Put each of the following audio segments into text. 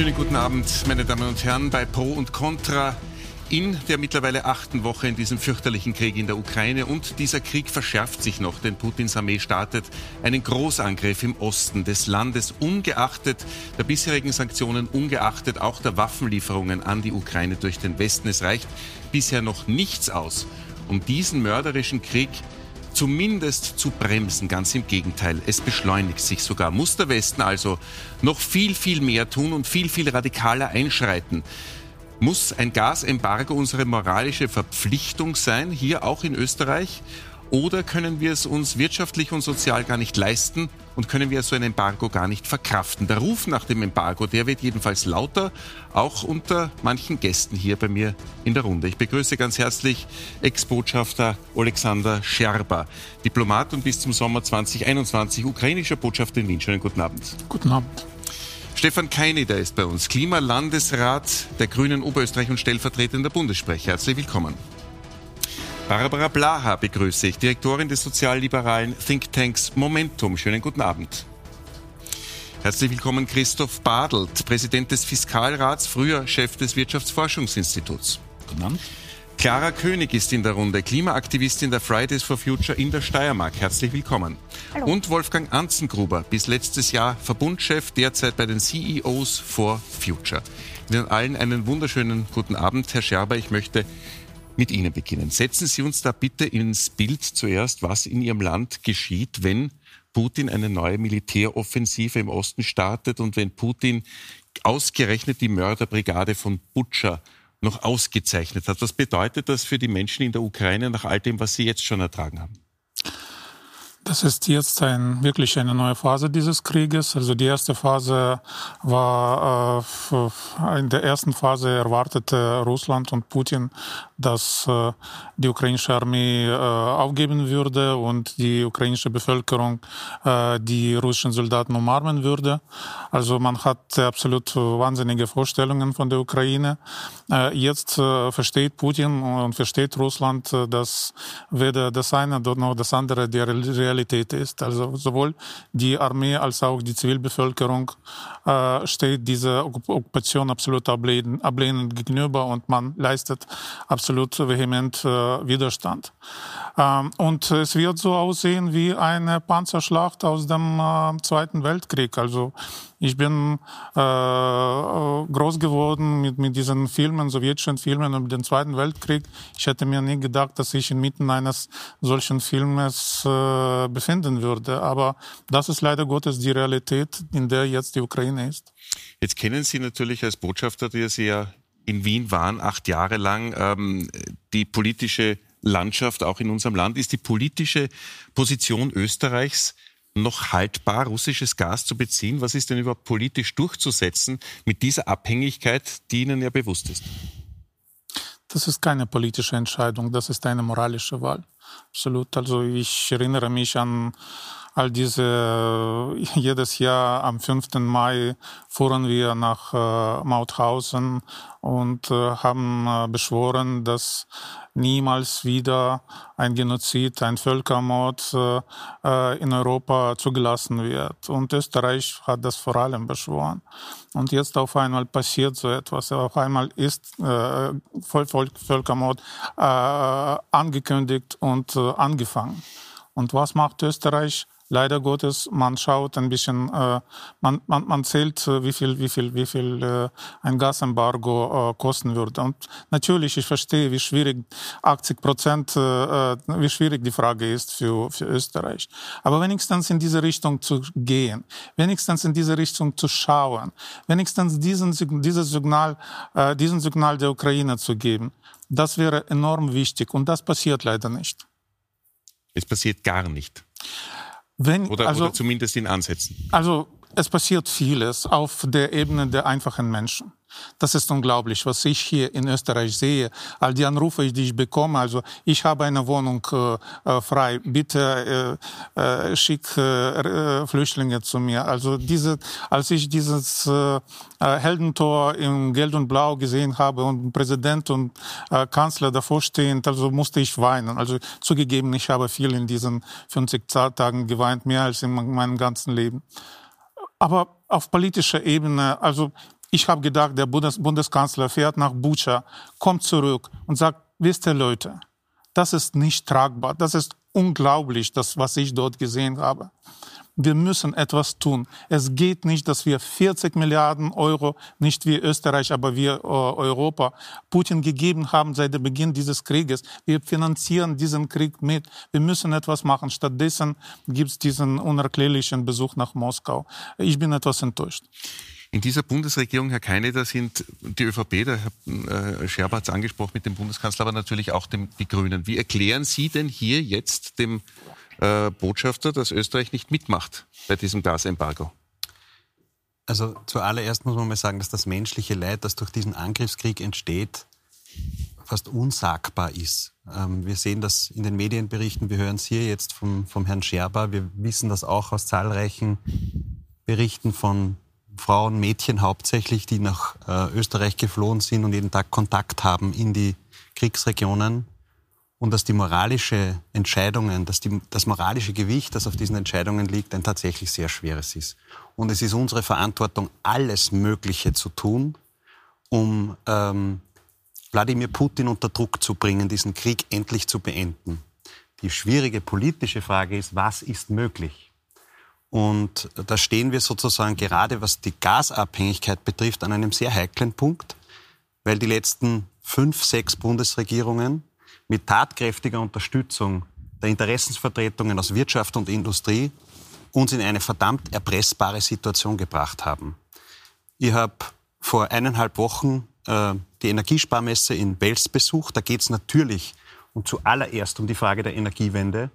Schönen guten Abend, meine Damen und Herren, bei Pro und Contra in der mittlerweile achten Woche in diesem fürchterlichen Krieg in der Ukraine. Und dieser Krieg verschärft sich noch, denn Putins Armee startet einen Großangriff im Osten des Landes, ungeachtet der bisherigen Sanktionen, ungeachtet auch der Waffenlieferungen an die Ukraine durch den Westen. Es reicht bisher noch nichts aus, um diesen mörderischen Krieg zumindest zu bremsen. Ganz im Gegenteil, es beschleunigt sich sogar. Muss der Westen also noch viel, viel mehr tun und viel, viel radikaler einschreiten. Muss ein Gasembargo unsere moralische Verpflichtung sein, hier auch in Österreich? Oder können wir es uns wirtschaftlich und sozial gar nicht leisten und können wir so ein Embargo gar nicht verkraften? Der Ruf nach dem Embargo, der wird jedenfalls lauter, auch unter manchen Gästen hier bei mir in der Runde. Ich begrüße ganz herzlich Ex-Botschafter Alexander Scherber, Diplomat und bis zum Sommer 2021 ukrainischer Botschafter in Wien. Schönen guten Abend. Guten Abend. Stefan Keini, der ist bei uns, Klimalandesrat der Grünen Oberösterreich und stellvertretender Bundessprecher. Herzlich willkommen. Barbara Blaha begrüße ich, Direktorin des sozialliberalen Thinktanks Momentum. Schönen guten Abend. Herzlich willkommen Christoph Badelt, Präsident des Fiskalrats, früher Chef des Wirtschaftsforschungsinstituts. Guten Abend. Clara König ist in der Runde, Klimaaktivistin der Fridays for Future in der Steiermark. Herzlich willkommen. Hallo. Und Wolfgang Anzengruber, bis letztes Jahr Verbundchef, derzeit bei den CEOs for Future. Ihnen allen einen wunderschönen guten Abend, Herr Scherber. Ich möchte mit Ihnen beginnen. Setzen Sie uns da bitte ins Bild zuerst, was in Ihrem Land geschieht, wenn Putin eine neue Militäroffensive im Osten startet und wenn Putin ausgerechnet die Mörderbrigade von Butscha noch ausgezeichnet hat. Was bedeutet das für die Menschen in der Ukraine nach all dem, was sie jetzt schon ertragen haben? Das ist jetzt ein, wirklich eine neue Phase dieses Krieges. Also die erste Phase war, äh, in der ersten Phase erwartete Russland und Putin, dass äh, die ukrainische Armee äh, aufgeben würde und die ukrainische Bevölkerung äh, die russischen Soldaten umarmen würde. Also man hat absolut wahnsinnige Vorstellungen von der Ukraine. Jetzt versteht Putin und versteht Russland, dass weder das eine noch das andere die Realität ist. Also sowohl die Armee als auch die Zivilbevölkerung steht dieser Okkupation absolut ablehnend gegenüber und man leistet absolut vehement äh, Widerstand. Ähm, und es wird so aussehen wie eine Panzerschlacht aus dem äh, Zweiten Weltkrieg. Also ich bin äh, groß geworden mit, mit diesen Filmen, sowjetischen Filmen über den Zweiten Weltkrieg. Ich hätte mir nie gedacht, dass ich inmitten eines solchen Filmes befinden würde. Aber das ist leider Gottes die Realität, in der jetzt die Ukraine ist. Jetzt kennen Sie natürlich als Botschafter, der Sie ja in Wien waren, acht Jahre lang, ähm, die politische Landschaft auch in unserem Land. Ist die politische Position Österreichs noch haltbar, russisches Gas zu beziehen? Was ist denn überhaupt politisch durchzusetzen mit dieser Abhängigkeit, die Ihnen ja bewusst ist? Das ist keine politische Entscheidung, das ist eine moralische Wahl. Absolut. Also ich erinnere mich an all diese, jedes Jahr am 5. Mai fuhren wir nach äh, Mauthausen und äh, haben äh, beschworen, dass niemals wieder ein Genozid, ein Völkermord äh, äh, in Europa zugelassen wird. Und Österreich hat das vor allem beschworen. Und jetzt auf einmal passiert so etwas. Auf einmal ist äh, Völkermord äh, angekündigt und äh, angefangen. Und was macht Österreich? leider Gottes, man schaut ein bisschen, äh, man, man, man zählt, äh, wie viel, wie viel, wie viel äh, ein Gasembargo äh, kosten würde. Und natürlich, ich verstehe, wie schwierig 80 Prozent, äh, wie schwierig die Frage ist für, für Österreich. Aber wenigstens in diese Richtung zu gehen, wenigstens in diese Richtung zu schauen, wenigstens diesen, dieses Signal, diesen Signal der Ukraine zu geben, das wäre enorm wichtig. Und das passiert leider nicht. Es passiert gar nicht. Wenn, oder, also, oder zumindest in Ansätzen. Also es passiert vieles auf der Ebene der einfachen Menschen. Das ist unglaublich, was ich hier in Österreich sehe. All die Anrufe, die ich bekomme, also ich habe eine Wohnung äh, äh frei, bitte äh, äh, schick äh, Flüchtlinge zu mir. Also diese, als ich dieses äh, Heldentor im Geld und Blau gesehen habe und Präsident und Kanzler davor stehend, also musste ich weinen. Also zugegeben, ich habe viel in diesen 50 Tagen geweint, mehr als in meinem ganzen Leben. Aber auf politischer Ebene, also Ich habe gedacht, der Bundes Bundeskanzler fährt nach Bucha, kommt zurück und sagt, wisst ihr Leute, das ist nicht tragbar, das ist unglaublich, das, was ich dort gesehen habe. Wir müssen etwas tun. Es geht nicht, dass wir 40 Milliarden Euro, nicht wie Österreich, aber wie äh, Europa, Putin gegeben haben seit dem Beginn dieses Krieges. Wir finanzieren diesen Krieg mit. Wir müssen etwas machen. Stattdessen gibt es diesen unerklärlichen Besuch nach Moskau. Ich bin etwas enttäuscht. In dieser Bundesregierung, Herr Keine, da sind die ÖVP, der Herr äh, Scherber hat es angesprochen mit dem Bundeskanzler, aber natürlich auch dem, die Grünen. Wie erklären Sie denn hier jetzt dem äh, Botschafter, dass Österreich nicht mitmacht bei diesem Gasembargo? Also zuallererst muss man mal sagen, dass das menschliche Leid, das durch diesen Angriffskrieg entsteht, fast unsagbar ist. Ähm, wir sehen das in den Medienberichten, wir hören es hier jetzt vom, vom Herrn Scherber, wir wissen das auch aus zahlreichen Berichten von Frauen, Mädchen hauptsächlich, die nach äh, Österreich geflohen sind und jeden Tag Kontakt haben in die Kriegsregionen. Und dass die moralische Entscheidungen, dass die, das moralische Gewicht, das auf diesen Entscheidungen liegt, ein tatsächlich sehr schweres ist. Und es ist unsere Verantwortung, alles Mögliche zu tun, um ähm, Wladimir Putin unter Druck zu bringen, diesen Krieg endlich zu beenden. Die schwierige politische Frage ist, was ist möglich? Und da stehen wir sozusagen gerade, was die Gasabhängigkeit betrifft, an einem sehr heiklen Punkt, weil die letzten fünf, sechs Bundesregierungen mit tatkräftiger Unterstützung der Interessensvertretungen aus Wirtschaft und Industrie uns in eine verdammt erpressbare Situation gebracht haben. Ich habe vor eineinhalb Wochen äh, die Energiesparmesse in Wels besucht. Da geht es natürlich und zuallererst um die Frage der Energiewende.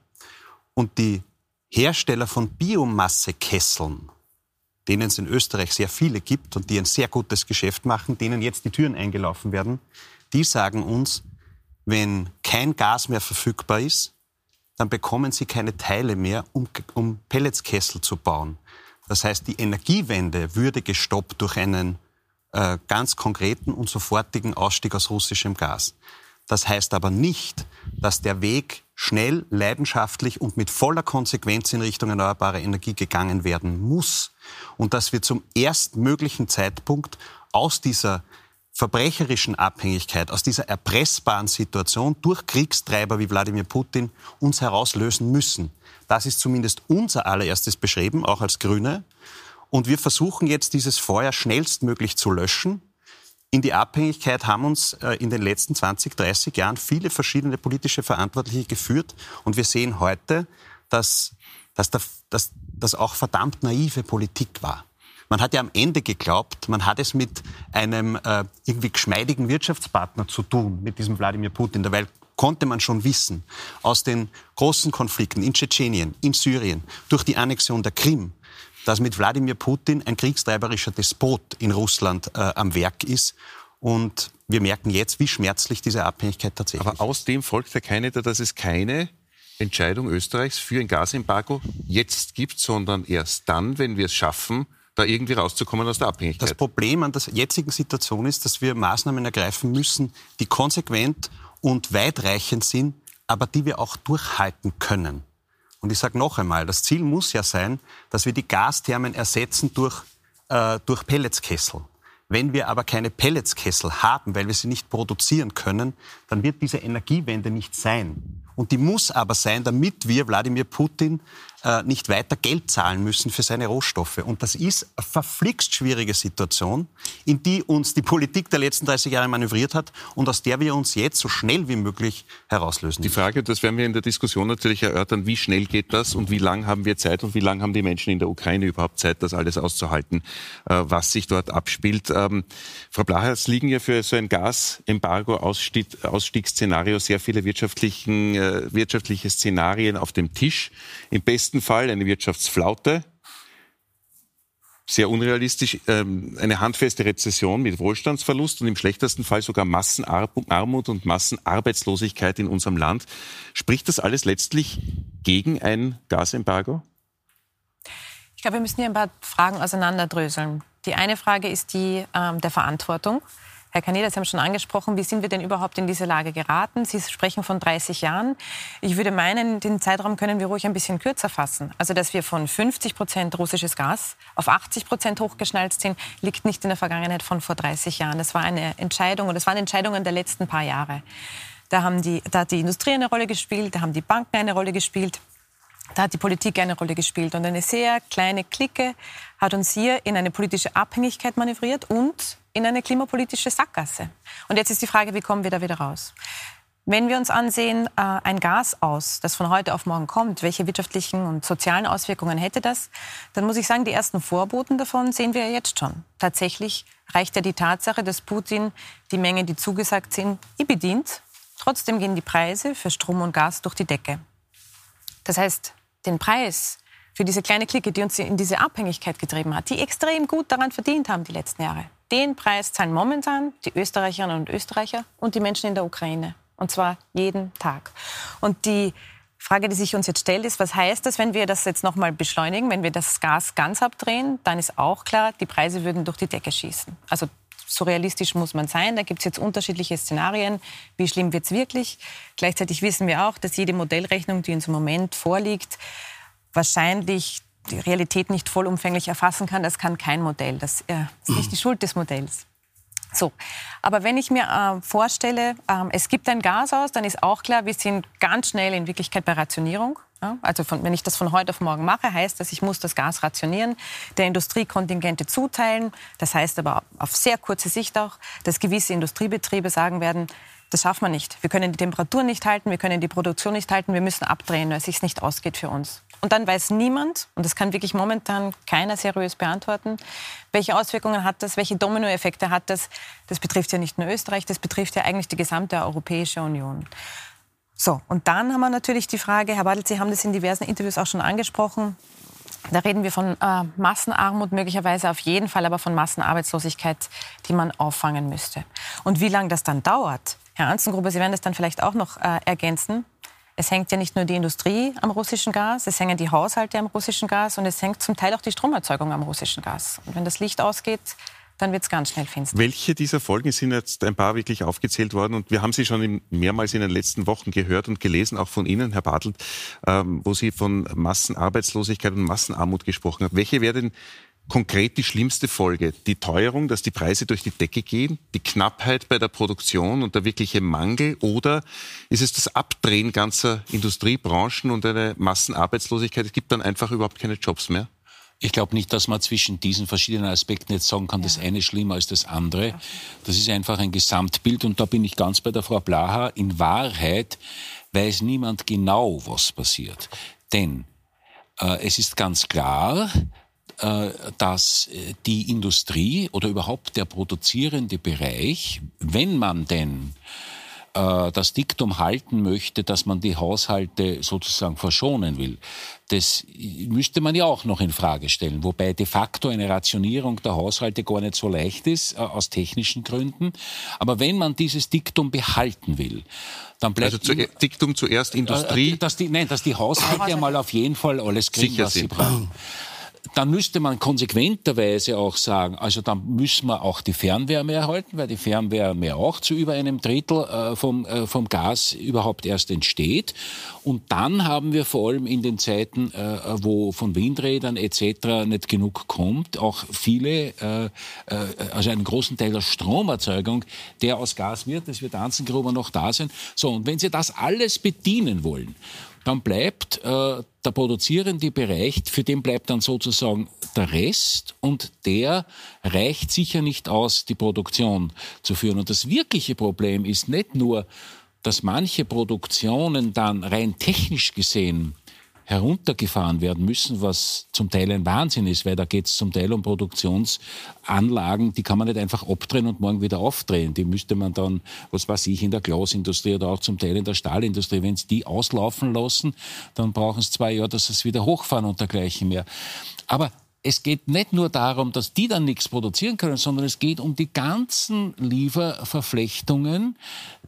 Und die Hersteller von Biomassekesseln, denen es in Österreich sehr viele gibt und die ein sehr gutes Geschäft machen, denen jetzt die Türen eingelaufen werden, die sagen uns, wenn kein Gas mehr verfügbar ist, dann bekommen sie keine Teile mehr, um, um Pelletskessel zu bauen. Das heißt, die Energiewende würde gestoppt durch einen äh, ganz konkreten und sofortigen Ausstieg aus russischem Gas. Das heißt aber nicht, dass der Weg schnell, leidenschaftlich und mit voller Konsequenz in Richtung erneuerbare Energie gegangen werden muss und dass wir zum erstmöglichen Zeitpunkt aus dieser verbrecherischen Abhängigkeit, aus dieser erpressbaren Situation durch Kriegstreiber wie Wladimir Putin uns herauslösen müssen. Das ist zumindest unser allererstes Beschreiben, auch als Grüne. Und wir versuchen jetzt, dieses Feuer schnellstmöglich zu löschen in die Abhängigkeit haben uns äh, in den letzten 20, 30 Jahren viele verschiedene politische Verantwortliche geführt. Und wir sehen heute, dass, dass, dass das auch verdammt naive Politik war. Man hat ja am Ende geglaubt, man hat es mit einem äh, irgendwie geschmeidigen Wirtschaftspartner zu tun, mit diesem Wladimir Putin. Dabei konnte man schon wissen, aus den großen Konflikten in Tschetschenien, in Syrien, durch die Annexion der Krim, dass mit Wladimir Putin ein kriegstreiberischer Despot in Russland äh, am Werk ist. Und wir merken jetzt, wie schmerzlich diese Abhängigkeit tatsächlich ist. Aber aus dem folgt ja keine, dass es keine Entscheidung Österreichs für ein Gasembargo jetzt gibt, sondern erst dann, wenn wir es schaffen, da irgendwie rauszukommen aus der Abhängigkeit. Das Problem an der jetzigen Situation ist, dass wir Maßnahmen ergreifen müssen, die konsequent und weitreichend sind, aber die wir auch durchhalten können. Und ich sage noch einmal, das Ziel muss ja sein, dass wir die Gasthermen ersetzen durch, äh, durch Pelletskessel. Wenn wir aber keine Pelletskessel haben, weil wir sie nicht produzieren können, dann wird diese Energiewende nicht sein. Und die muss aber sein, damit wir Wladimir Putin äh, nicht weiter Geld zahlen müssen für seine Rohstoffe. Und das ist eine verflixt schwierige Situation, in die uns die Politik der letzten 30 Jahre manövriert hat und aus der wir uns jetzt so schnell wie möglich herauslösen. Die Frage, das werden wir in der Diskussion natürlich erörtern, wie schnell geht das und wie lange haben wir Zeit und wie lange haben die Menschen in der Ukraine überhaupt Zeit, das alles auszuhalten, äh, was sich dort abspielt. Ähm, Frau Blacher, es liegen ja für so ein Gasembargo-Ausstiegsszenario sehr viele wirtschaftlichen, äh, wirtschaftliche Szenarien auf dem Tisch. Im besten besten Fall eine Wirtschaftsflaute, sehr unrealistisch, ähm, eine handfeste Rezession mit Wohlstandsverlust und im schlechtesten Fall sogar Massenarmut und Massenarbeitslosigkeit in unserem Land. Spricht das alles letztlich gegen ein Gasembargo? Ich glaube, wir müssen hier ein paar Fragen auseinanderdröseln. Die eine Frage ist die ähm, der Verantwortung. Herr Kaneda, Sie haben schon angesprochen, wie sind wir denn überhaupt in diese Lage geraten? Sie sprechen von 30 Jahren. Ich würde meinen, den Zeitraum können wir ruhig ein bisschen kürzer fassen. Also, dass wir von 50 Prozent russisches Gas auf 80 Prozent hochgeschnallt sind, liegt nicht in der Vergangenheit von vor 30 Jahren. Das war eine Entscheidung und das waren Entscheidungen der letzten paar Jahre. Da, haben die, da hat die Industrie eine Rolle gespielt, da haben die Banken eine Rolle gespielt. Da hat die Politik eine Rolle gespielt. Und eine sehr kleine Clique hat uns hier in eine politische Abhängigkeit manövriert und in eine klimapolitische Sackgasse. Und jetzt ist die Frage, wie kommen wir da wieder raus? Wenn wir uns ansehen, äh, ein Gas aus, das von heute auf morgen kommt, welche wirtschaftlichen und sozialen Auswirkungen hätte das, dann muss ich sagen, die ersten Vorboten davon sehen wir ja jetzt schon. Tatsächlich reicht ja die Tatsache, dass Putin die Mengen, die zugesagt sind, bedient. Trotzdem gehen die Preise für Strom und Gas durch die Decke. Das heißt, den Preis für diese kleine Clique, die uns in diese Abhängigkeit getrieben hat, die extrem gut daran verdient haben die letzten Jahre, den Preis zahlen momentan die Österreicherinnen und Österreicher und die Menschen in der Ukraine. Und zwar jeden Tag. Und die Frage, die sich uns jetzt stellt, ist, was heißt das, wenn wir das jetzt nochmal beschleunigen, wenn wir das Gas ganz abdrehen? Dann ist auch klar, die Preise würden durch die Decke schießen. Also so realistisch muss man sein. Da gibt es jetzt unterschiedliche Szenarien. Wie schlimm wird es wirklich? Gleichzeitig wissen wir auch, dass jede Modellrechnung, die uns im Moment vorliegt, wahrscheinlich die Realität nicht vollumfänglich erfassen kann. Das kann kein Modell. Das ist nicht die Schuld des Modells. So, aber wenn ich mir äh, vorstelle, äh, es gibt ein Gas aus, dann ist auch klar, wir sind ganz schnell in Wirklichkeit bei Rationierung. Ja, also von, wenn ich das von heute auf morgen mache, heißt das, ich muss das Gas rationieren, der Industrie Kontingente zuteilen. Das heißt aber auf sehr kurze Sicht auch, dass gewisse Industriebetriebe sagen werden, das schaffen wir nicht. Wir können die Temperatur nicht halten, wir können die Produktion nicht halten, wir müssen abdrehen, weil es sich nicht ausgeht für uns. Und dann weiß niemand, und das kann wirklich momentan keiner seriös beantworten, welche Auswirkungen hat das, welche Dominoeffekte hat das. Das betrifft ja nicht nur Österreich, das betrifft ja eigentlich die gesamte Europäische Union. So, und dann haben wir natürlich die Frage, Herr Badl, Sie haben das in diversen Interviews auch schon angesprochen, da reden wir von äh, Massenarmut, möglicherweise auf jeden Fall aber von Massenarbeitslosigkeit, die man auffangen müsste. Und wie lange das dann dauert, Herr Anzengruber, Sie werden das dann vielleicht auch noch äh, ergänzen. Es hängt ja nicht nur die Industrie am russischen Gas, es hängen die Haushalte am russischen Gas und es hängt zum Teil auch die Stromerzeugung am russischen Gas. Und wenn das Licht ausgeht, dann wird es ganz schnell finster. Welche dieser Folgen sind jetzt ein paar wirklich aufgezählt worden? Und wir haben sie schon mehrmals in den letzten Wochen gehört und gelesen, auch von Ihnen, Herr Bartelt, ähm, wo Sie von Massenarbeitslosigkeit und Massenarmut gesprochen haben. Welche wäre denn konkret die schlimmste Folge? Die Teuerung, dass die Preise durch die Decke gehen, die Knappheit bei der Produktion und der wirkliche Mangel oder ist es das Abdrehen ganzer Industriebranchen und eine Massenarbeitslosigkeit? Es gibt dann einfach überhaupt keine Jobs mehr? Ich glaube nicht, dass man zwischen diesen verschiedenen Aspekten jetzt sagen kann, ja. das eine schlimmer als das andere. Das ist einfach ein Gesamtbild und da bin ich ganz bei der Frau Blaha. In Wahrheit weiß niemand genau, was passiert. Denn äh, es ist ganz klar, dass äh, die Industrie oder überhaupt der produzierende Bereich, wenn man denn äh, das Diktum halten möchte, dass man die Haushalte sozusagen verschonen will. Das müsste man ja auch noch in Frage stellen, wobei de facto eine Rationierung der Haushalte gar nicht so leicht ist, äh, aus technischen Gründen. Aber wenn man dieses Diktum behalten will, dann bleibt... Also zu, Diktum zuerst Industrie? Äh, dass die, nein, dass die Haushalte ja mal auf jeden Fall alles kriegen, Sicher was sind. sie brauchen dann müsste man konsequenterweise auch sagen, also dann müssen wir auch die Fernwärme erhalten, weil die Fernwärme auch zu über einem Drittel äh, vom, äh, vom Gas überhaupt erst entsteht. Und dann haben wir vor allem in den Zeiten, äh, wo von Windrädern etc. nicht genug kommt, auch viele, also einen großen Teil der Stromerzeugung, der aus Gas wird. Das wird Anzengruber noch da sein. So, und wenn Sie das alles bedienen wollen, dann bleibt äh, der produzierende Bereich, für den bleibt dann sozusagen der Rest und der reicht sicher nicht aus, die Produktion zu führen. Und das wirkliche Problem ist nicht nur, dass manche Produktionen dann rein technisch gesehen heruntergefahren werden müssen, was zum Teil ein Wahnsinn ist, weil da geht es zum Teil um Produktionsanlagen, die kann man nicht einfach abdrehen und morgen wieder aufdrehen. Die müsste man dann, was weiß ich, in der Glasindustrie oder auch zum Teil in der Stahlindustrie, wenn sie die auslaufen lassen, dann brauchen es zwei Jahre, dass es wieder hochfahren und dergleichen mehr. Aber es geht nicht nur darum, dass die dann nichts produzieren können, sondern es geht um die ganzen Lieferverflechtungen,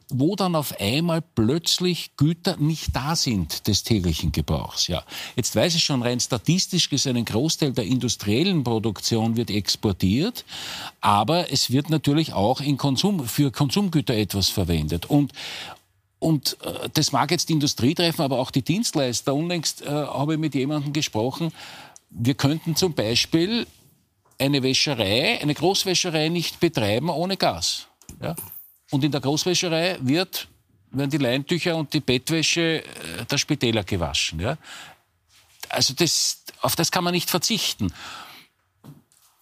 wo dann auf einmal plötzlich Güter nicht da sind des täglichen Gebrauchs. Ja, jetzt weiß ich schon rein statistisch gesehen, ein Großteil der industriellen Produktion wird exportiert, aber es wird natürlich auch in Konsum, für Konsumgüter etwas verwendet und und äh, das mag jetzt die Industrie treffen, aber auch die Dienstleister. Unlängst äh, habe ich mit jemandem gesprochen, wir könnten zum Beispiel eine Wäscherei, eine Großwäscherei nicht betreiben ohne Gas. Ja? Und in der Großwäscherei wird, werden die Leintücher und die Bettwäsche äh, der Spitäler gewaschen. Ja? Also das, auf das kann man nicht verzichten.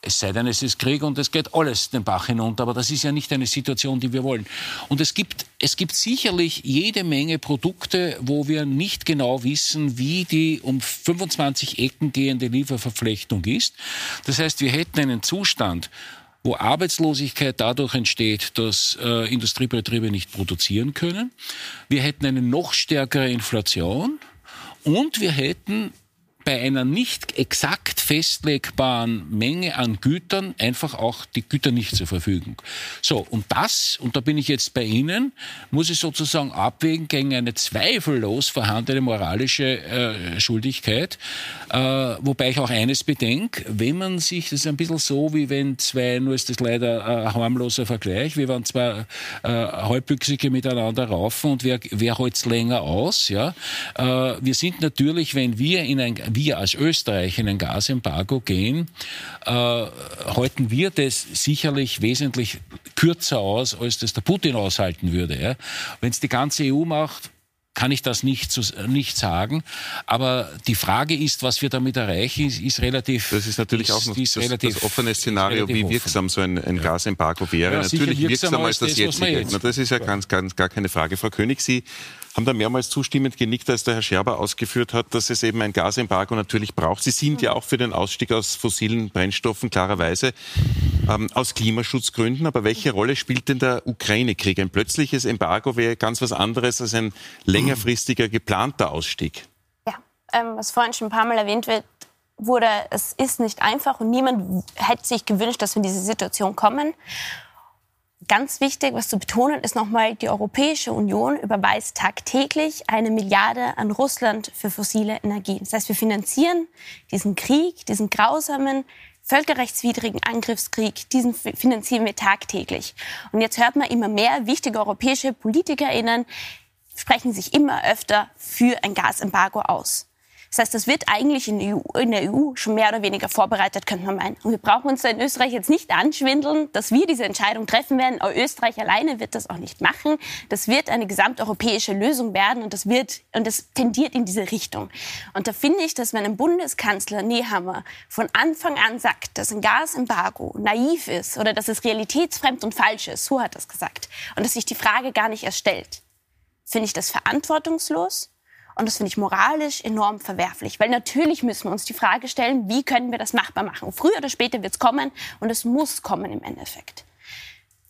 Es sei denn, es ist Krieg und es geht alles den Bach hinunter. Aber das ist ja nicht eine Situation, die wir wollen. Und es gibt, es gibt sicherlich jede Menge Produkte, wo wir nicht genau wissen, wie die um 25 Ecken gehende Lieferverflechtung ist. Das heißt, wir hätten einen Zustand, wo Arbeitslosigkeit dadurch entsteht, dass äh, Industriebetriebe nicht produzieren können. Wir hätten eine noch stärkere Inflation und wir hätten bei einer nicht exakt festlegbaren Menge an Gütern einfach auch die Güter nicht zur Verfügung. So, und das, und da bin ich jetzt bei Ihnen, muss ich sozusagen abwägen gegen eine zweifellos vorhandene moralische äh, Schuldigkeit. Äh, wobei ich auch eines bedenke, wenn man sich, das ist ein bisschen so, wie wenn zwei, nur ist das leider ein harmloser Vergleich, wie wenn zwei äh, Halbbüchsige miteinander raufen und wer, wer holt's länger aus, ja. Äh, wir sind natürlich, wenn wir in ein wir als Österreich in ein Gasembargo gehen, äh, halten wir das sicherlich wesentlich kürzer aus, als das der Putin aushalten würde. Ja? Wenn es die ganze EU macht, kann ich das nicht, zu, nicht sagen. Aber die Frage ist, was wir damit erreichen, ist, ist relativ. Das ist natürlich ist, auch noch das, relativ, das, offene Szenario, wie wirksam offen. so ein, ein ja. Gasembargo wäre. Ja, natürlich wirksamer als das, das jetzige. Das ist ja, ja, Ganz, ganz, gar keine Frage. Frau König, Sie haben da mehrmals zustimmend genickt, als der Herr Scherber ausgeführt hat, dass es eben ein Gasembargo natürlich braucht. Sie sind ja auch für den Ausstieg aus fossilen Brennstoffen klarerweise ähm, aus Klimaschutzgründen. Aber welche Rolle spielt denn der Ukraine-Krieg? Ein plötzliches Embargo wäre ganz was anderes als ein längerfristiger geplanter Ausstieg. Ja, ähm, was vorhin schon ein paar Mal erwähnt wird, wurde, es ist nicht einfach und niemand hätte sich gewünscht, dass wir in diese Situation kommen. Ganz wichtig, was zu betonen, ist nochmal, die Europäische Union überweist tagtäglich eine Milliarde an Russland für fossile Energien. Das heißt, wir finanzieren diesen Krieg, diesen grausamen, völkerrechtswidrigen Angriffskrieg, diesen finanzieren wir tagtäglich. Und jetzt hört man immer mehr wichtige europäische PolitikerInnen sprechen sich immer öfter für ein Gasembargo aus. Das heißt, das wird eigentlich in der, EU, in der EU schon mehr oder weniger vorbereitet, könnte man meinen. Und wir brauchen uns da in Österreich jetzt nicht anschwindeln, dass wir diese Entscheidung treffen werden. Aber Österreich alleine wird das auch nicht machen. Das wird eine gesamteuropäische Lösung werden und das wird, und das tendiert in diese Richtung. Und da finde ich, dass wenn ein Bundeskanzler Nehammer von Anfang an sagt, dass ein Gasembargo naiv ist oder dass es realitätsfremd und falsch ist, so hat er es gesagt, und dass sich die Frage gar nicht erst stellt, finde ich das verantwortungslos und das finde ich moralisch enorm verwerflich, weil natürlich müssen wir uns die Frage stellen, wie können wir das machbar machen? Früher oder später wird es kommen und es muss kommen im Endeffekt.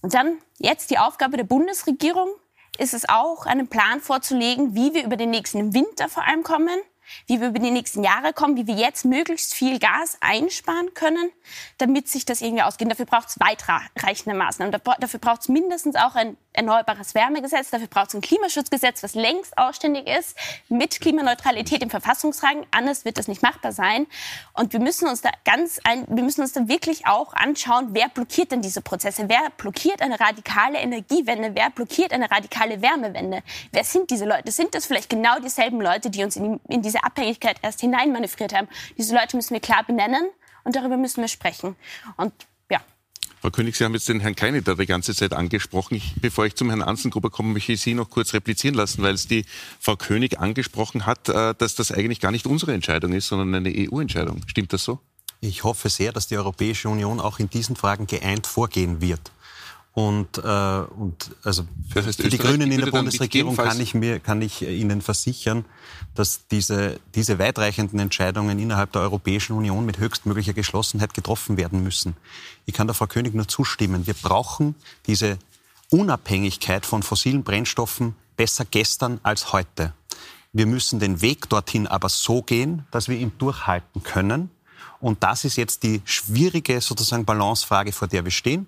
Und dann jetzt die Aufgabe der Bundesregierung ist es auch, einen Plan vorzulegen, wie wir über den nächsten Winter vor allem kommen wie wir über die nächsten Jahre kommen, wie wir jetzt möglichst viel Gas einsparen können, damit sich das irgendwie ausgeht. Dafür braucht es weitreichende Maßnahmen. Dafür braucht es mindestens auch ein erneuerbares Wärmegesetz. Dafür braucht es ein Klimaschutzgesetz, was längst ausständig ist, mit Klimaneutralität im Verfassungsrang. Anders wird das nicht machbar sein. Und wir müssen uns da ganz, ein, wir müssen uns da wirklich auch anschauen, wer blockiert denn diese Prozesse? Wer blockiert eine radikale Energiewende? Wer blockiert eine radikale Wärmewende? Wer sind diese Leute? Sind das vielleicht genau dieselben Leute, die uns in, die, in diese Abhängigkeit erst hineinmanövriert haben. Diese Leute müssen wir klar benennen und darüber müssen wir sprechen. Und. Frau König, Sie haben jetzt den Herrn Kleine da die ganze Zeit angesprochen. Ich, bevor ich zum Herrn Anzengruber komme, möchte ich Sie noch kurz replizieren lassen, weil es die Frau König angesprochen hat, äh, dass das eigentlich gar nicht unsere Entscheidung ist, sondern eine EU-Entscheidung. Stimmt das so? Ich hoffe sehr, dass die Europäische Union auch in diesen Fragen geeint vorgehen wird. Und, äh, und also für, das heißt, für die Grünen in der Bundesregierung kann ich, mir, kann ich Ihnen versichern, dass diese, diese weitreichenden Entscheidungen innerhalb der Europäischen Union mit höchstmöglicher Geschlossenheit getroffen werden müssen. Ich kann der Frau König nur zustimmen. Wir brauchen diese Unabhängigkeit von fossilen Brennstoffen besser gestern als heute. Wir müssen den Weg dorthin aber so gehen, dass wir ihn durchhalten können. Und das ist jetzt die schwierige sozusagen Balancefrage, vor der wir stehen.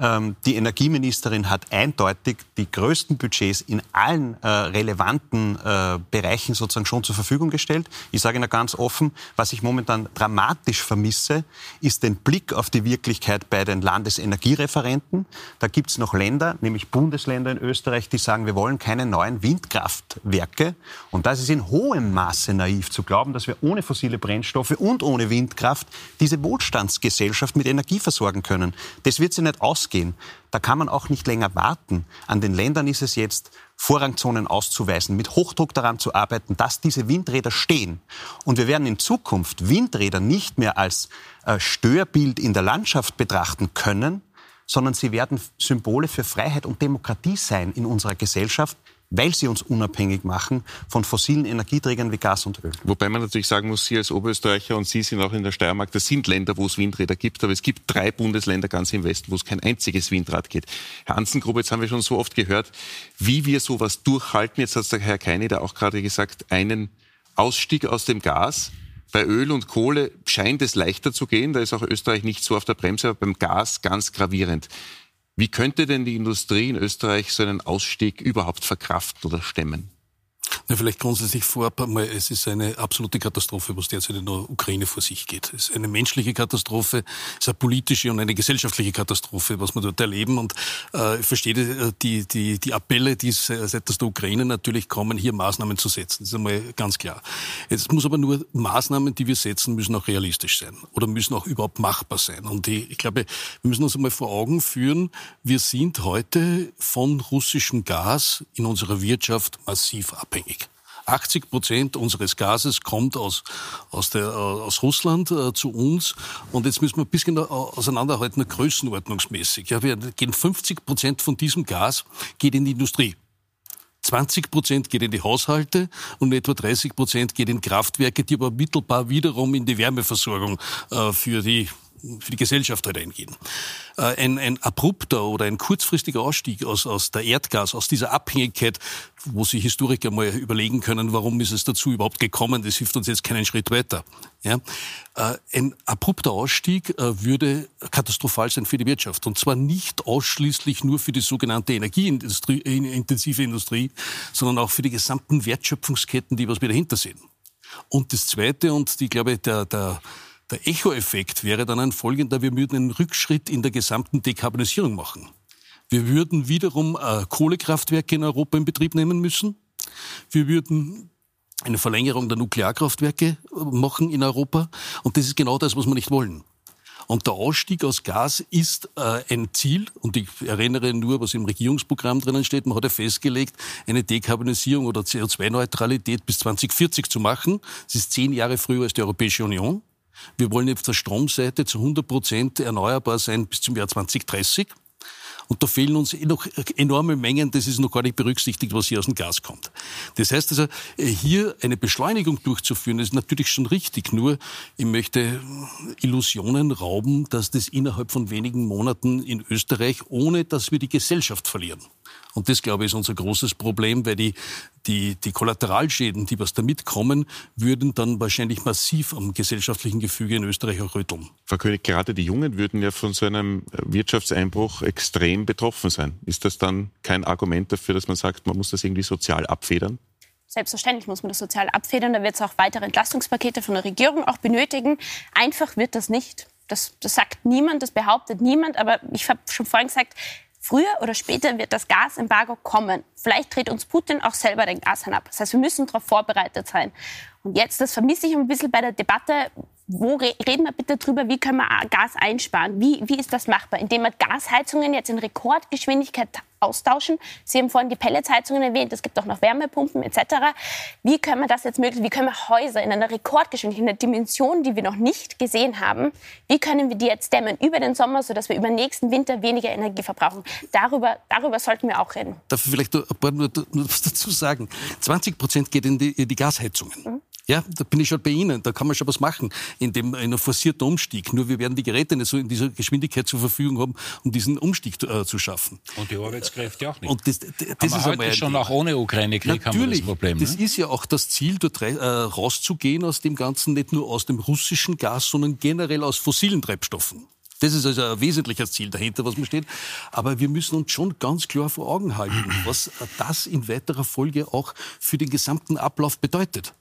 Ähm, die Energieministerin hat eindeutig die größten Budgets in allen äh, relevanten äh, Bereichen sozusagen schon zur Verfügung gestellt. Ich sage Ihnen ganz offen, was ich momentan dramatisch vermisse, ist den Blick auf die Wirklichkeit bei den Landesenergiereferenten. Da gibt es noch Länder, nämlich Bundesländer in Österreich, die sagen, wir wollen keine neuen Windkraftwerke. Und das ist in hohem Maße naiv zu glauben, dass wir ohne fossile Brennstoffe und ohne Windkraft diese Wohlstandsgesellschaft mit Energie versorgen können. Das wird sie nicht aus ausgehen. Da kann man auch nicht länger warten. An den Ländern ist es jetzt, Vorrangzonen auszuweisen, mit Hochdruck daran zu arbeiten, dass diese Windräder stehen. Und wir werden in Zukunft Windräder nicht mehr als äh, Störbild in der Landschaft betrachten können, sondern sie werden Symbole für Freiheit und Demokratie sein in unserer Gesellschaft, weil sie uns unabhängig machen von fossilen Energieträgern wie Gas und Öl. Wobei man natürlich sagen muss, Sie als Oberösterreicher und Sie sind auch in der Steiermark, das sind Länder, wo es Windräder gibt, aber es gibt drei Bundesländer ganz im Westen, wo es kein einziges Windrad geht. Herr Anzengrube, jetzt haben wir schon so oft gehört, wie wir sowas durchhalten. Jetzt hat der Herr Keini da auch gerade gesagt, einen Ausstieg aus dem Gas. Bei Öl und Kohle scheint es leichter zu gehen. Da ist auch Österreich nicht so auf der Bremse, aber beim Gas ganz gravierend. Wie könnte denn die Industrie in Österreich so einen Ausstieg überhaupt verkraften oder stemmen? Ja, vielleicht grundsätzlich vorab einmal, es ist eine absolute Katastrophe, was derzeit in der Ukraine vor sich geht. Es ist eine menschliche Katastrophe, es ist eine politische und eine gesellschaftliche Katastrophe, was wir dort erleben. Und äh, ich verstehe äh, die, die, die Appelle, die seitens der Ukraine natürlich kommen, hier Maßnahmen zu setzen. Das ist einmal ganz klar. Es muss aber nur Maßnahmen, die wir setzen, müssen auch realistisch sein oder müssen auch überhaupt machbar sein. Und ich, ich glaube, wir müssen uns einmal vor Augen führen, wir sind heute von russischem Gas in unserer Wirtschaft massiv abhängig. 80 Prozent unseres Gases kommt aus, aus, der, aus Russland äh, zu uns. Und jetzt müssen wir ein bisschen auseinanderhalten, größenordnungsmäßig. Ja, wir gehen 50 Prozent von diesem Gas geht in die Industrie. 20 Prozent geht in die Haushalte und etwa 30 Prozent geht in Kraftwerke, die aber mittelbar wiederum in die Wärmeversorgung äh, für die für die Gesellschaft halt eingehen. Äh, ein, ein abrupter oder ein kurzfristiger Ausstieg aus, aus der Erdgas, aus dieser Abhängigkeit, wo sich Historiker mal überlegen können, warum ist es dazu überhaupt gekommen, das hilft uns jetzt keinen Schritt weiter. Ja? Äh, ein abrupter Ausstieg äh, würde katastrophal sein für die Wirtschaft. Und zwar nicht ausschließlich nur für die sogenannte energieintensive Industrie, sondern auch für die gesamten Wertschöpfungsketten, die was wir dahinter sehen. Und das Zweite, und ich glaube, der, der der Echo-Effekt wäre dann ein folgender, wir würden einen Rückschritt in der gesamten Dekarbonisierung machen. Wir würden wiederum äh, Kohlekraftwerke in Europa in Betrieb nehmen müssen. Wir würden eine Verlängerung der Nuklearkraftwerke äh, machen in Europa. Und das ist genau das, was wir nicht wollen. Und der Ausstieg aus Gas ist äh, ein Ziel, und ich erinnere nur, was im Regierungsprogramm drinnen steht, man hat ja festgelegt, eine Dekarbonisierung oder CO2-Neutralität bis 2040 zu machen. Das ist zehn Jahre früher als die Europäische Union. Wir wollen auf der Stromseite zu 100 Prozent erneuerbar sein bis zum Jahr 2030. Und da fehlen uns eh noch enorme Mengen, das ist noch gar nicht berücksichtigt, was hier aus dem Gas kommt. Das heißt also, hier eine Beschleunigung durchzuführen, ist natürlich schon richtig. Nur, ich möchte Illusionen rauben, dass das innerhalb von wenigen Monaten in Österreich, ohne dass wir die Gesellschaft verlieren, und das, glaube ich, ist unser großes Problem, weil die, die, die Kollateralschäden, die was damit kommen, würden dann wahrscheinlich massiv am gesellschaftlichen Gefüge in Österreich auch rütteln. Frau König, gerade die Jungen würden ja von so einem Wirtschaftseinbruch extrem betroffen sein. Ist das dann kein Argument dafür, dass man sagt, man muss das irgendwie sozial abfedern? Selbstverständlich muss man das sozial abfedern. Da wird es auch weitere Entlastungspakete von der Regierung auch benötigen. Einfach wird das nicht. Das, das sagt niemand, das behauptet niemand. Aber ich habe schon vorhin gesagt, Früher oder später wird das Gasembargo kommen. Vielleicht dreht uns Putin auch selber den Gashahn ab. Das heißt, wir müssen darauf vorbereitet sein. Und jetzt, das vermisse ich ein bisschen bei der Debatte, wo reden wir bitte drüber, wie können wir Gas einsparen? Wie, wie ist das machbar? Indem wir Gasheizungen jetzt in Rekordgeschwindigkeit austauschen. Sie haben vorhin die Pelletsheizungen erwähnt, es gibt auch noch Wärmepumpen etc. Wie können wir das jetzt möglich, wie können wir Häuser in einer Rekordgeschwindigkeit, in einer Dimension, die wir noch nicht gesehen haben, wie können wir die jetzt dämmen über den Sommer, sodass wir über den nächsten Winter weniger Energie verbrauchen? Darüber, darüber sollten wir auch reden. Darf ich vielleicht nur, nur, nur was dazu sagen? 20 Prozent geht in die, die Gasheizungen. Mhm. Ja, da bin ich schon bei Ihnen. Da kann man schon was machen in dem in einem forcierten Umstieg. Nur wir werden die Geräte nicht so in dieser Geschwindigkeit zur Verfügung haben, um diesen Umstieg äh, zu schaffen. Und die Arbeitskräfte auch nicht. Und das, das, das ist heute schon auch ohne Ukraine-Krieg haben wir das Problem. Das ne? ist ja auch das Ziel, dort äh, rauszugehen aus dem Ganzen, nicht nur aus dem russischen Gas, sondern generell aus fossilen Treibstoffen. Das ist also ein wesentliches Ziel dahinter, was man steht. Aber wir müssen uns schon ganz klar vor Augen halten, was das in weiterer Folge auch für den gesamten Ablauf bedeutet.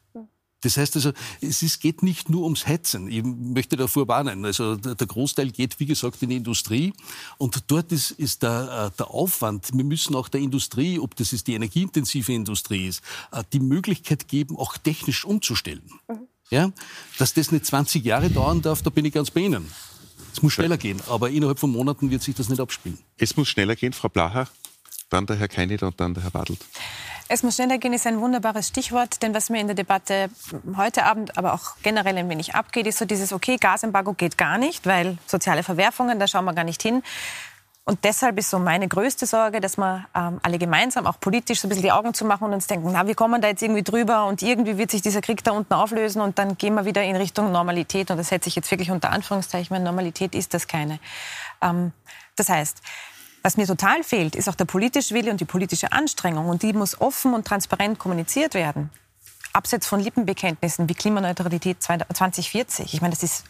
Das heißt also, es ist, geht nicht nur ums Hetzen. Ich möchte davor warnen. Also der Großteil geht, wie gesagt, in die Industrie. Und dort ist, ist der, äh, der Aufwand. Wir müssen auch der Industrie, ob das ist die energieintensive Industrie ist, äh, die Möglichkeit geben, auch technisch umzustellen. Mhm. Ja? Dass das nicht 20 Jahre dauern darf, da bin ich ganz bei Ihnen. Es muss schneller gehen, aber innerhalb von Monaten wird sich das nicht abspielen. Es muss schneller gehen, Frau Blacher, dann der Herr Keineder und dann der Herr Wadelt. Es muss schneller gehen, ist ein wunderbares Stichwort, denn was mir in der Debatte heute Abend, aber auch generell ein wenig abgeht, ist so dieses, okay, Gasembargo geht gar nicht, weil soziale Verwerfungen, da schauen wir gar nicht hin. Und deshalb ist so meine größte Sorge, dass wir ähm, alle gemeinsam, auch politisch, so ein bisschen die Augen zu machen und uns denken, na, wir kommen da jetzt irgendwie drüber und irgendwie wird sich dieser Krieg da unten auflösen und dann gehen wir wieder in Richtung Normalität. Und das setze ich jetzt wirklich unter Anführungszeichen, weil Normalität ist das keine. Ähm, das heißt, was mir total fehlt, ist auch der politische Wille und die politische Anstrengung. Und die muss offen und transparent kommuniziert werden abseits von Lippenbekenntnissen wie Klimaneutralität 2040. Ich meine, das ist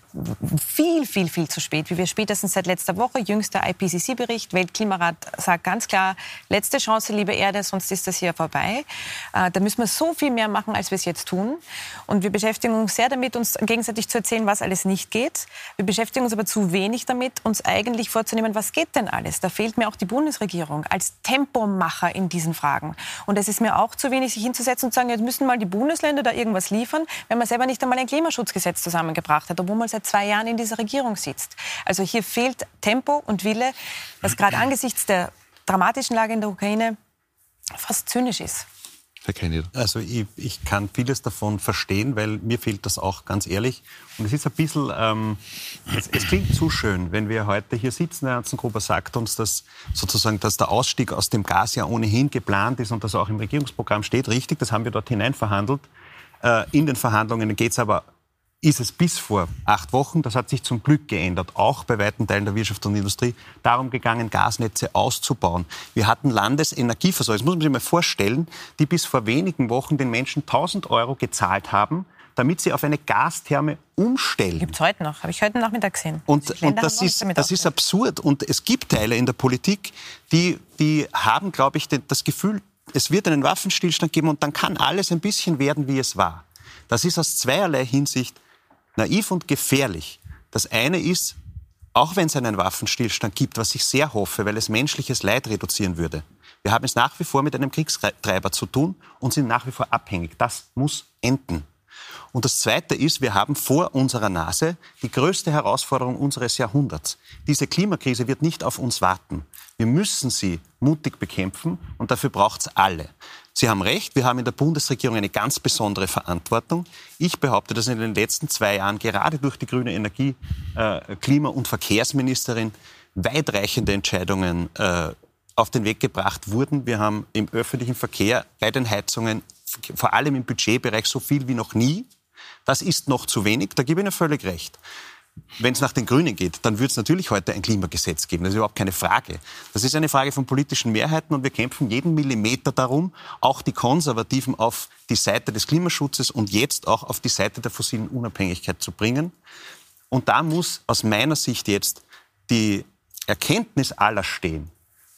viel, viel, viel zu spät, wie wir spätestens seit letzter Woche, jüngster IPCC-Bericht, Weltklimarat sagt ganz klar, letzte Chance, liebe Erde, sonst ist das hier vorbei. Äh, da müssen wir so viel mehr machen, als wir es jetzt tun. Und wir beschäftigen uns sehr damit, uns gegenseitig zu erzählen, was alles nicht geht. Wir beschäftigen uns aber zu wenig damit, uns eigentlich vorzunehmen, was geht denn alles. Da fehlt mir auch die Bundesregierung als Tempomacher in diesen Fragen. Und es ist mir auch zu wenig, sich hinzusetzen und zu sagen, jetzt müssen mal die Bundes Bundesländer da irgendwas liefern, wenn man selber nicht einmal ein Klimaschutzgesetz zusammengebracht hat, obwohl man seit zwei Jahren in dieser Regierung sitzt. Also hier fehlt Tempo und Wille, was gerade angesichts der dramatischen Lage in der Ukraine fast zynisch ist. Also ich, ich, kann vieles davon verstehen, weil mir fehlt das auch ganz ehrlich. Und es ist ein bisschen, ähm, es, es, klingt zu schön, wenn wir heute hier sitzen. Herr Ernstengruber sagt uns, dass sozusagen, dass der Ausstieg aus dem Gas ja ohnehin geplant ist und das auch im Regierungsprogramm steht. Richtig, das haben wir dort hinein verhandelt. Äh, in den Verhandlungen geht es aber ist es bis vor acht Wochen, das hat sich zum Glück geändert, auch bei weiten Teilen der Wirtschaft und Industrie, darum gegangen, Gasnetze auszubauen. Wir hatten Landesenergieversorger, das muss man sich mal vorstellen, die bis vor wenigen Wochen den Menschen 1000 Euro gezahlt haben, damit sie auf eine Gastherme umstellen. Gibt es heute noch, habe ich heute Nachmittag gesehen. Und, und das, ist, das ist absurd. Und es gibt Teile in der Politik, die, die haben, glaube ich, das Gefühl, es wird einen Waffenstillstand geben und dann kann alles ein bisschen werden, wie es war. Das ist aus zweierlei Hinsicht naiv und gefährlich. Das eine ist, auch wenn es einen Waffenstillstand gibt, was ich sehr hoffe, weil es menschliches Leid reduzieren würde. Wir haben es nach wie vor mit einem Kriegstreiber zu tun und sind nach wie vor abhängig. Das muss enden. Und das Zweite ist, wir haben vor unserer Nase die größte Herausforderung unseres Jahrhunderts. Diese Klimakrise wird nicht auf uns warten. Wir müssen sie mutig bekämpfen und dafür braucht es alle. Sie haben recht, wir haben in der Bundesregierung eine ganz besondere Verantwortung. Ich behaupte, dass in den letzten zwei Jahren gerade durch die grüne Energie-, äh, Klima- und Verkehrsministerin weitreichende Entscheidungen äh, auf den Weg gebracht wurden. Wir haben im öffentlichen Verkehr bei den Heizungen, vor allem im Budgetbereich, so viel wie noch nie. Das ist noch zu wenig, da gebe ich Ihnen völlig recht. Wenn es nach den Grünen geht, dann würde es natürlich heute ein Klimagesetz geben. Das ist überhaupt keine Frage. Das ist eine Frage von politischen Mehrheiten und wir kämpfen jeden Millimeter darum, auch die Konservativen auf die Seite des Klimaschutzes und jetzt auch auf die Seite der fossilen Unabhängigkeit zu bringen. Und da muss aus meiner Sicht jetzt die Erkenntnis aller stehen,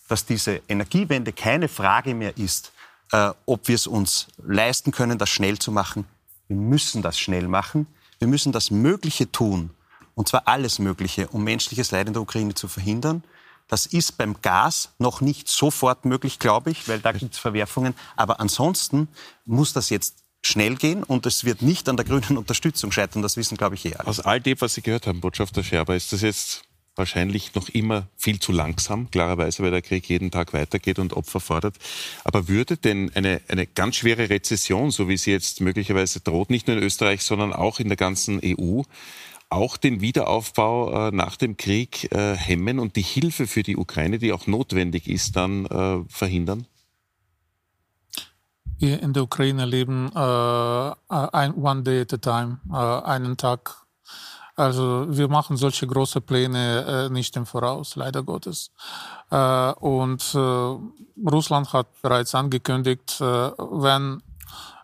dass diese Energiewende keine Frage mehr ist, äh, ob wir es uns leisten können, das schnell zu machen. Wir müssen das schnell machen. Wir müssen das Mögliche tun, und zwar alles Mögliche, um menschliches Leid in der Ukraine zu verhindern. Das ist beim Gas noch nicht sofort möglich, glaube ich, weil da gibt es Verwerfungen. Aber ansonsten muss das jetzt schnell gehen und es wird nicht an der grünen Unterstützung scheitern. Das wissen, glaube ich, eh alle. Aus all dem, was Sie gehört haben, Botschafter Scherber, ist das jetzt wahrscheinlich noch immer viel zu langsam, klarerweise, weil der Krieg jeden Tag weitergeht und Opfer fordert. Aber würde denn eine, eine ganz schwere Rezession, so wie sie jetzt möglicherweise droht, nicht nur in Österreich, sondern auch in der ganzen EU, auch den Wiederaufbau äh, nach dem Krieg äh, hemmen und die Hilfe für die Ukraine, die auch notwendig ist, dann äh, verhindern? Wir in der Ukraine leben äh, ein, one day at a time, äh, einen Tag. Also wir machen solche große Pläne äh, nicht im Voraus, leider Gottes. und Russland hat bereits angekündigt, wenn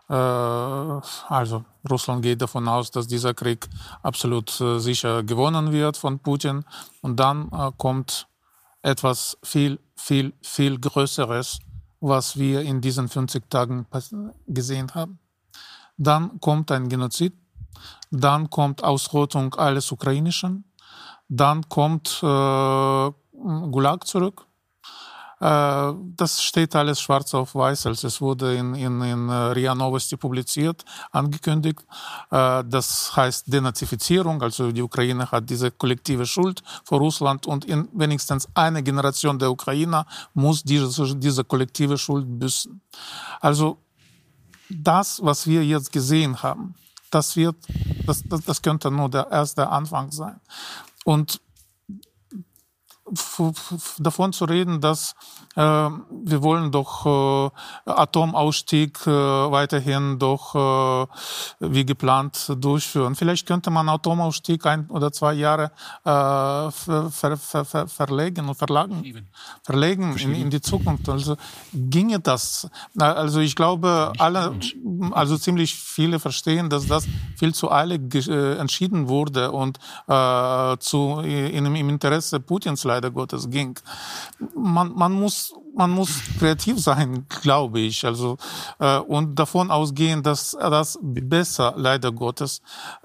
Äh, also Russland geht davon aus, dass dieser Krieg absolut äh, sicher gewonnen wird von Putin. Und dann äh, kommt etwas viel, viel, viel Größeres, was wir in diesen 50 Tagen gesehen haben. Dann kommt ein Genozid, dann kommt Ausrottung alles Ukrainischen, dann kommt äh, Gulag zurück, äh, das steht alles schwarz auf weiß, als es wurde in, in, in äh, RIA Novosti publiziert, angekündigt. Äh, das heißt Denazifizierung, also die Ukraine hat diese kollektive Schuld vor Russland und in wenigstens eine Generation der Ukrainer muss diese, diese kollektive Schuld büßen. Also das, was wir jetzt gesehen haben, das wird, das, das, das könnte nur der erste Anfang sein. Und davon zu reden, dass wir wollen doch äh, Atomausstieg äh, weiterhin doch äh, wie geplant durchführen. Vielleicht könnte man Atomausstieg ein oder zwei Jahre ver, ver, ver, verlegen und verlagen, verlegen in, in, die Zukunft. Also ginge das? Also ich glaube, alle, also ziemlich viele verstehen, dass das viel zu eilig entschieden wurde und äh, zu, in, im Interesse Putins leider leider Gottes ging. Man, man, muss, man muss kreativ sein, glaube ich. Also, äh, und davon ausgehen, dass das besser leider Gottes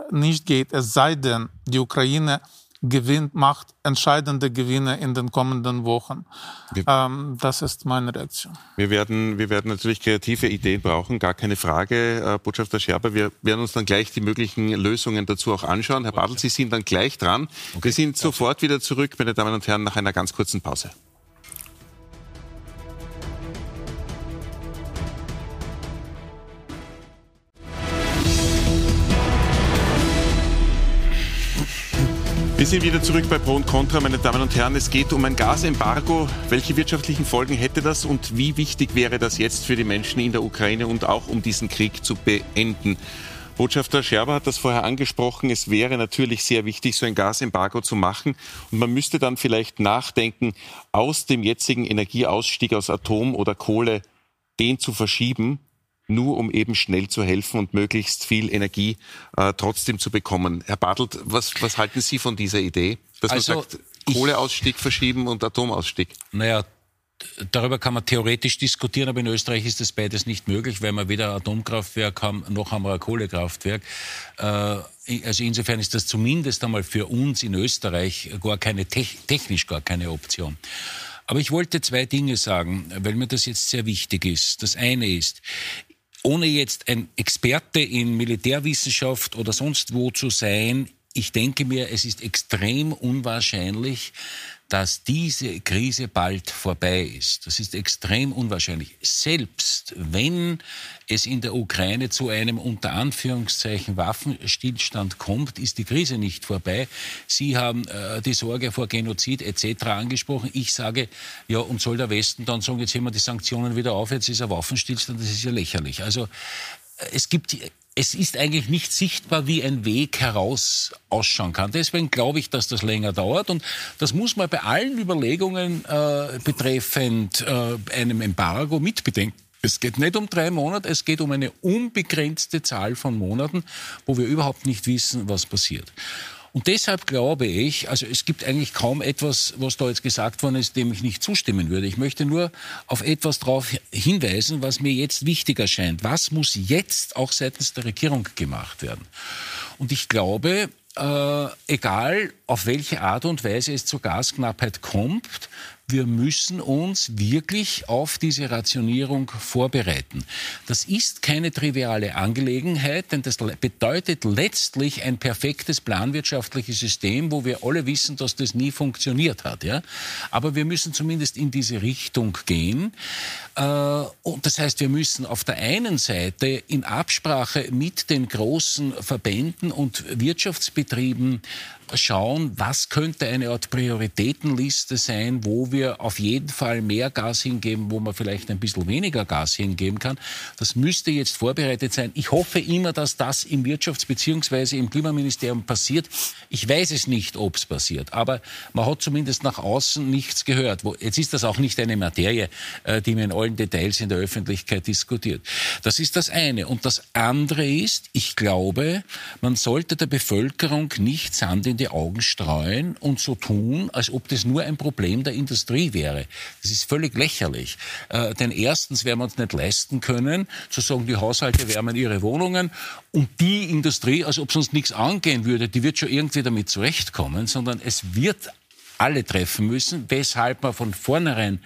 nicht geht, es sei denn, die Ukraine gewinnt, macht entscheidende Gewinne in den kommenden Wochen. Wir, ähm, das ist meine Reaktion. Wir werden, wir werden natürlich kreative Ideen brauchen, gar keine Frage, äh, Botschafter Scherber. Wir werden uns dann gleich die möglichen Lösungen dazu auch anschauen. Herr Badl, Sie sind dann gleich dran. Okay. Wir sind sofort wieder zurück, meine Damen und Herren, nach einer ganz kurzen Pause. Wir sind wieder zurück bei Pro und Contra, meine Damen und Herren. Es geht um ein Gasembargo. Welche wirtschaftlichen Folgen hätte das und wie wichtig wäre das jetzt für die Menschen in der Ukraine und auch um diesen Krieg zu beenden? Botschafter Scherber hat das vorher angesprochen. Es wäre natürlich sehr wichtig, so ein Gasembargo zu machen. Und man müsste dann vielleicht nachdenken, aus dem jetzigen Energieausstieg aus Atom oder Kohle den zu verschieben nur um eben schnell zu helfen und möglichst viel Energie äh, trotzdem zu bekommen. Herr Bartelt, was, was halten Sie von dieser Idee, dass also man sagt, Kohleausstieg verschieben und Atomausstieg? Naja, Darüber kann man theoretisch diskutieren, aber in Österreich ist das beides nicht möglich, weil wir weder ein Atomkraftwerk haben, noch haben wir ein Kohlekraftwerk. Äh, also insofern ist das zumindest einmal für uns in Österreich gar keine, technisch gar keine Option. Aber ich wollte zwei Dinge sagen, weil mir das jetzt sehr wichtig ist. Das eine ist, ohne jetzt ein Experte in Militärwissenschaft oder sonst wo zu sein, ich denke mir, es ist extrem unwahrscheinlich, dass diese Krise bald vorbei ist. Das ist extrem unwahrscheinlich. Selbst wenn es in der Ukraine zu einem unter Anführungszeichen Waffenstillstand kommt, ist die Krise nicht vorbei. Sie haben äh, die Sorge vor Genozid etc. angesprochen. Ich sage, ja, und soll der Westen dann sagen, jetzt heben wir die Sanktionen wieder auf, jetzt ist ein Waffenstillstand, das ist ja lächerlich. Also äh, es gibt es ist eigentlich nicht sichtbar, wie ein Weg heraus ausschauen kann. Deswegen glaube ich, dass das länger dauert. Und das muss man bei allen Überlegungen äh, betreffend äh, einem Embargo mitbedenken. Es geht nicht um drei Monate, es geht um eine unbegrenzte Zahl von Monaten, wo wir überhaupt nicht wissen, was passiert. Und deshalb glaube ich, also es gibt eigentlich kaum etwas, was da jetzt gesagt worden ist, dem ich nicht zustimmen würde. Ich möchte nur auf etwas darauf hinweisen, was mir jetzt wichtig erscheint. Was muss jetzt auch seitens der Regierung gemacht werden? Und ich glaube, äh, egal auf welche Art und Weise es zur Gasknappheit kommt, wir müssen uns wirklich auf diese Rationierung vorbereiten. Das ist keine triviale Angelegenheit, denn das bedeutet letztlich ein perfektes planwirtschaftliches System, wo wir alle wissen, dass das nie funktioniert hat. Ja? Aber wir müssen zumindest in diese Richtung gehen. Äh, und das heißt, wir müssen auf der einen Seite in Absprache mit den großen Verbänden und Wirtschaftsbetrieben schauen, was könnte eine Art Prioritätenliste sein, wo wir auf jeden Fall mehr Gas hingeben, wo man vielleicht ein bisschen weniger Gas hingeben kann. Das müsste jetzt vorbereitet sein. Ich hoffe immer, dass das im Wirtschafts- bzw. im Klimaministerium passiert. Ich weiß es nicht, ob es passiert, aber man hat zumindest nach außen nichts gehört. Jetzt ist das auch nicht eine Materie, äh, die man in allen Details in der Öffentlichkeit diskutiert. Das ist das eine. Und das andere ist, ich glaube, man sollte der Bevölkerung nicht Sand in die Augen streuen und so tun, als ob das nur ein Problem der Industrie wäre. Das ist völlig lächerlich. Äh, denn erstens werden wir uns nicht leisten können, zu sagen, die Haushalte wärmen ihre Wohnungen und die Industrie, als ob uns nichts angehen würde, die wird schon irgendwie damit zurechtkommen, sondern es wird alle treffen müssen, weshalb man von vornherein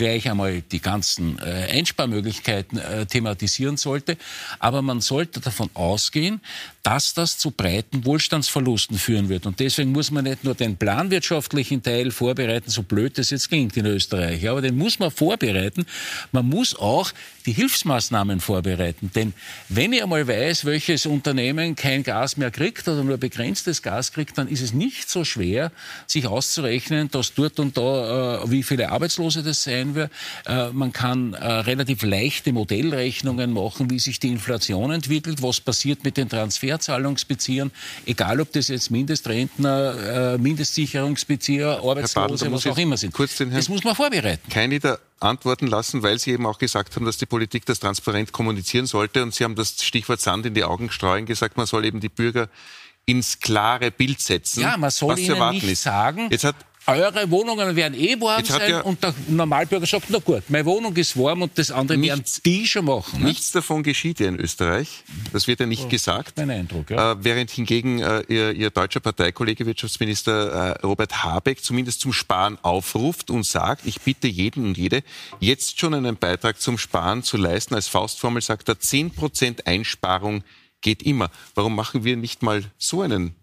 gleich einmal die ganzen äh, Einsparmöglichkeiten äh, thematisieren sollte. Aber man sollte davon ausgehen, dass das zu breiten Wohlstandsverlusten führen wird. Und deswegen muss man nicht nur den planwirtschaftlichen Teil vorbereiten, so blöd das jetzt klingt in Österreich, aber den muss man vorbereiten. Man muss auch die Hilfsmaßnahmen vorbereiten. Denn wenn ich einmal weiß, welches Unternehmen kein Gas mehr kriegt oder nur begrenztes Gas kriegt, dann ist es nicht so schwer, sich auszurechnen, dass dort und da, äh, wie viele Arbeitslose das sein wird. Äh, man kann äh, relativ leichte Modellrechnungen machen, wie sich die Inflation entwickelt, was passiert mit den Transfers Sozialzahlungsbeziehern, egal ob das jetzt Mindestrentner, äh, Mindestsicherungsbezieher, Arbeitslose, Baden, was auch immer sind. das muss man vorbereiten. Keine der antworten lassen, weil Sie eben auch gesagt haben, dass die Politik das transparent kommunizieren sollte. Und Sie haben das Stichwort Sand in die Augen streuen gesagt, man soll eben die Bürger ins klare Bild setzen. Ja, man soll ihnen nicht ist. sagen, Jetzt hat eure Wohnungen werden eh warm sein ja und der Normalbürger sagt, na gut, meine Wohnung ist warm und das andere werden die schon machen. Ne? Nichts davon geschieht ja in Österreich. Das wird ja nicht oh, gesagt. Mein Eindruck, ja. Äh, während hingegen äh, ihr, ihr, deutscher Parteikollege Wirtschaftsminister äh, Robert Habeck zumindest zum Sparen aufruft und sagt, ich bitte jeden und jede, jetzt schon einen Beitrag zum Sparen zu leisten. Als Faustformel sagt er, 10% Einsparung geht immer. Warum machen wir nicht mal so einen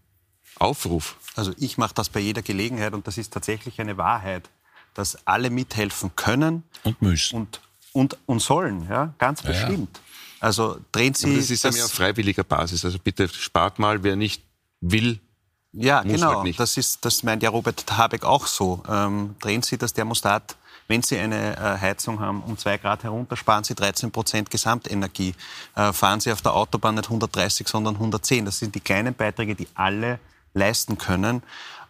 Aufruf? Also ich mache das bei jeder Gelegenheit und das ist tatsächlich eine Wahrheit, dass alle mithelfen können und müssen und, und, und sollen, ja, ganz bestimmt. Ja, Also drehen Sie. Aber das ist ja mehr auf freiwilliger Basis. Also bitte spart mal, wer nicht will. Ja, genau. Halt das ist, das meint ja Robert Habeck auch so. Ähm, drehen Sie das Thermostat wenn Sie eine äh, Heizung haben, um zwei Grad herunter, sparen Sie 13 Prozent Gesamtenergie. Äh, fahren Sie auf der Autobahn nicht 130, sondern 110. Das sind die kleinen Beiträge, die alle leisten können.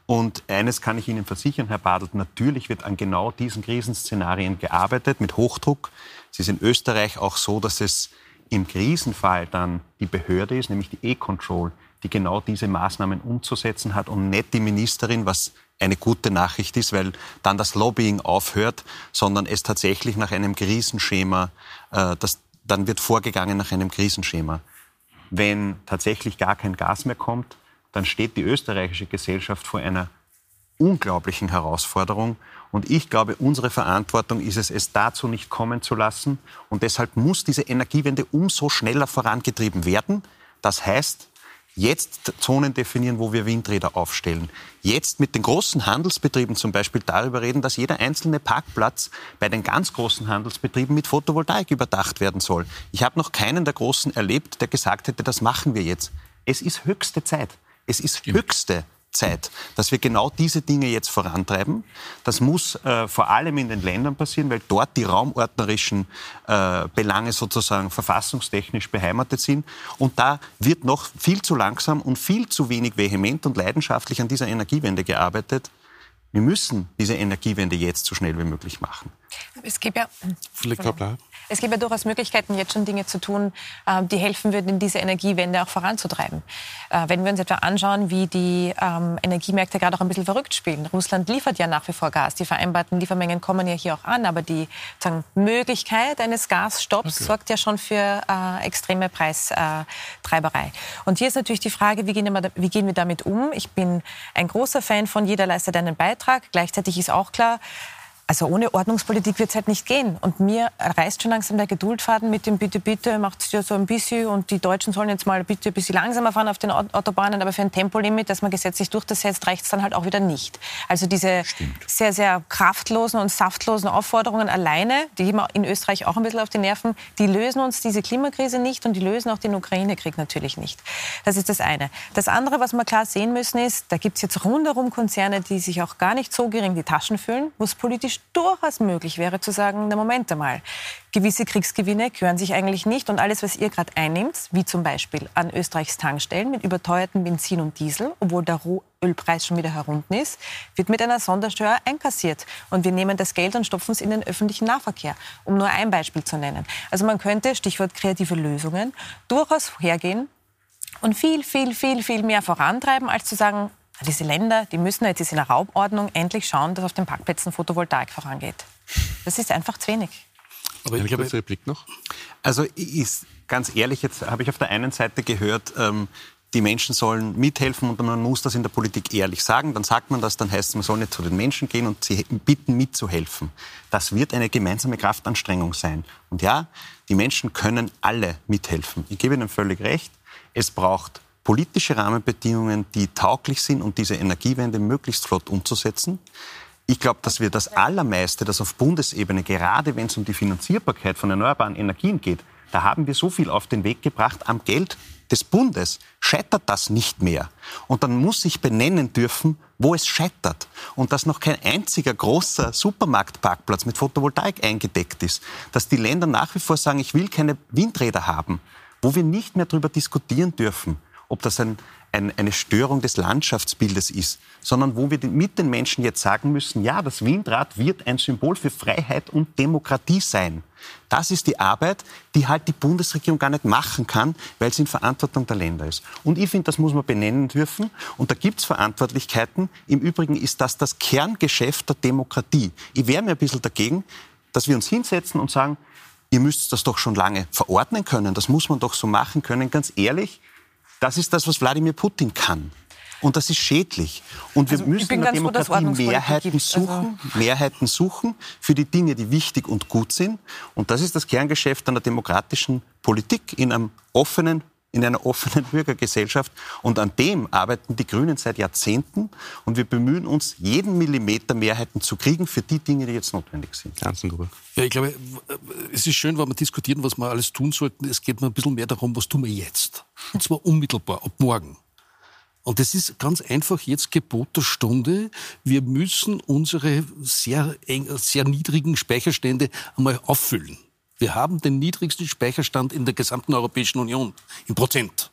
Und eines kann ich Ihnen versichern, Herr Badelt, natürlich wird an genau diesen Krisenszenarien gearbeitet mit Hochdruck. Es ist in Österreich auch so, dass es im Krisenfall dann die Behörde ist, nämlich die E-Control, die genau diese Maßnahmen umzusetzen hat und nicht die Ministerin, was eine gute Nachricht ist, weil dann das Lobbying aufhört, sondern es tatsächlich nach einem Krisenschema, äh, das, dann wird vorgegangen nach einem Krisenschema. Wenn tatsächlich gar kein Gas mehr kommt, dann steht die österreichische Gesellschaft vor einer unglaublichen Herausforderung. Und ich glaube, unsere Verantwortung ist es, es dazu nicht kommen zu lassen. Und deshalb muss diese Energiewende umso schneller vorangetrieben werden. Das heißt, jetzt Zonen definieren, wo wir Windräder aufstellen. Jetzt mit den großen Handelsbetrieben zum Beispiel darüber reden, dass jeder einzelne Parkplatz bei den ganz großen Handelsbetrieben mit Photovoltaik überdacht werden soll. Ich habe noch keinen der Großen erlebt, der gesagt hätte, das machen wir jetzt. Es ist höchste Zeit. Es ist höchste Zeit, dass wir genau diese Dinge jetzt vorantreiben. Das muss äh, vor allem in den Ländern passieren, weil dort die raumordnerischen äh, Belange sozusagen verfassungstechnisch beheimatet sind. Und da wird noch viel zu langsam und viel zu wenig vehement und leidenschaftlich an dieser Energiewende gearbeitet. Wir müssen diese Energiewende jetzt so schnell wie möglich machen. Es gibt ja, es gibt ja durchaus Möglichkeiten, jetzt schon Dinge zu tun, ähm, die helfen würden, diese Energiewende auch voranzutreiben. Äh, wenn wir uns etwa anschauen, wie die ähm, Energiemärkte gerade auch ein bisschen verrückt spielen. Russland liefert ja nach wie vor Gas. Die vereinbarten Liefermengen kommen ja hier auch an, aber die sagen, Möglichkeit eines Gasstopps okay. sorgt ja schon für äh, extreme Preistreiberei. Und hier ist natürlich die Frage, wie gehen, wir, wie gehen wir damit um? Ich bin ein großer Fan von jeder leistet einen Beitrag. Gleichzeitig ist auch klar, also ohne Ordnungspolitik wird es halt nicht gehen. Und mir reißt schon langsam der Geduldfaden mit dem Bitte, bitte, macht es ja so ein bisschen und die Deutschen sollen jetzt mal bitte ein bisschen langsamer fahren auf den Autobahnen, aber für ein Tempolimit, das man gesetzlich durchsetzt, reicht es dann halt auch wieder nicht. Also diese Stimmt. sehr, sehr kraftlosen und saftlosen Aufforderungen alleine, die gehen in Österreich auch ein bisschen auf die Nerven, die lösen uns diese Klimakrise nicht und die lösen auch den Ukraine-Krieg natürlich nicht. Das ist das eine. Das andere, was wir klar sehen müssen, ist, da gibt es jetzt rundherum Konzerne, die sich auch gar nicht so gering die Taschen füllen, wo es durchaus möglich wäre zu sagen, na Moment einmal, gewisse Kriegsgewinne gehören sich eigentlich nicht und alles, was ihr gerade einnimmt, wie zum Beispiel an Österreichs Tankstellen mit überteuerten Benzin und Diesel, obwohl der Rohölpreis schon wieder herunter ist, wird mit einer Sondersteuer einkassiert. Und wir nehmen das Geld und stopfen es in den öffentlichen Nahverkehr, um nur ein Beispiel zu nennen. Also man könnte, Stichwort kreative Lösungen, durchaus hergehen und viel, viel, viel, viel mehr vorantreiben, als zu sagen, diese Länder, die müssen jetzt in der Raubordnung endlich schauen, dass auf den Parkplätzen Photovoltaik vorangeht. Das ist einfach zu wenig. Aber ich habe Replik noch. Also ist, ganz ehrlich, jetzt habe ich auf der einen Seite gehört, ähm, die Menschen sollen mithelfen und man muss das in der Politik ehrlich sagen. Dann sagt man das, dann heißt es, man soll nicht zu den Menschen gehen und sie bitten mitzuhelfen. Das wird eine gemeinsame Kraftanstrengung sein. Und ja, die Menschen können alle mithelfen. Ich gebe Ihnen völlig recht. Es braucht politische Rahmenbedingungen, die tauglich sind, um diese Energiewende möglichst flott umzusetzen. Ich glaube, dass wir das Allermeiste, das auf Bundesebene, gerade wenn es um die Finanzierbarkeit von erneuerbaren Energien geht, da haben wir so viel auf den Weg gebracht am Geld des Bundes. Scheitert das nicht mehr? Und dann muss ich benennen dürfen, wo es scheitert. Und dass noch kein einziger großer Supermarktparkplatz mit Photovoltaik eingedeckt ist. Dass die Länder nach wie vor sagen, ich will keine Windräder haben. Wo wir nicht mehr darüber diskutieren dürfen, ob das ein, ein, eine Störung des Landschaftsbildes ist, sondern wo wir mit den Menschen jetzt sagen müssen, ja, das Windrad wird ein Symbol für Freiheit und Demokratie sein. Das ist die Arbeit, die halt die Bundesregierung gar nicht machen kann, weil sie in Verantwortung der Länder ist. Und ich finde, das muss man benennen dürfen. Und da gibt es Verantwortlichkeiten. Im Übrigen ist das das Kerngeschäft der Demokratie. Ich wäre mir ein bisschen dagegen, dass wir uns hinsetzen und sagen, ihr müsst das doch schon lange verordnen können. Das muss man doch so machen können. Ganz ehrlich, das ist das, was Wladimir Putin kann. Und das ist schädlich. Und wir also, müssen in der Demokratie Mehrheiten suchen, also Mehrheiten suchen für die Dinge, die wichtig und gut sind. Und das ist das Kerngeschäft einer demokratischen Politik in einem offenen, in einer offenen Bürgergesellschaft. Und an dem arbeiten die Grünen seit Jahrzehnten. Und wir bemühen uns, jeden Millimeter Mehrheiten zu kriegen für die Dinge, die jetzt notwendig sind. Ganzengruppe. Ja, ich glaube, es ist schön, wenn wir diskutieren, was wir alles tun sollten. Es geht mir ein bisschen mehr darum, was tun wir jetzt. Und zwar unmittelbar, ab morgen. Und das ist ganz einfach jetzt Gebot der Stunde. Wir müssen unsere sehr, eng, sehr niedrigen Speicherstände einmal auffüllen. Wir haben den niedrigsten Speicherstand in der gesamten Europäischen Union im Prozent.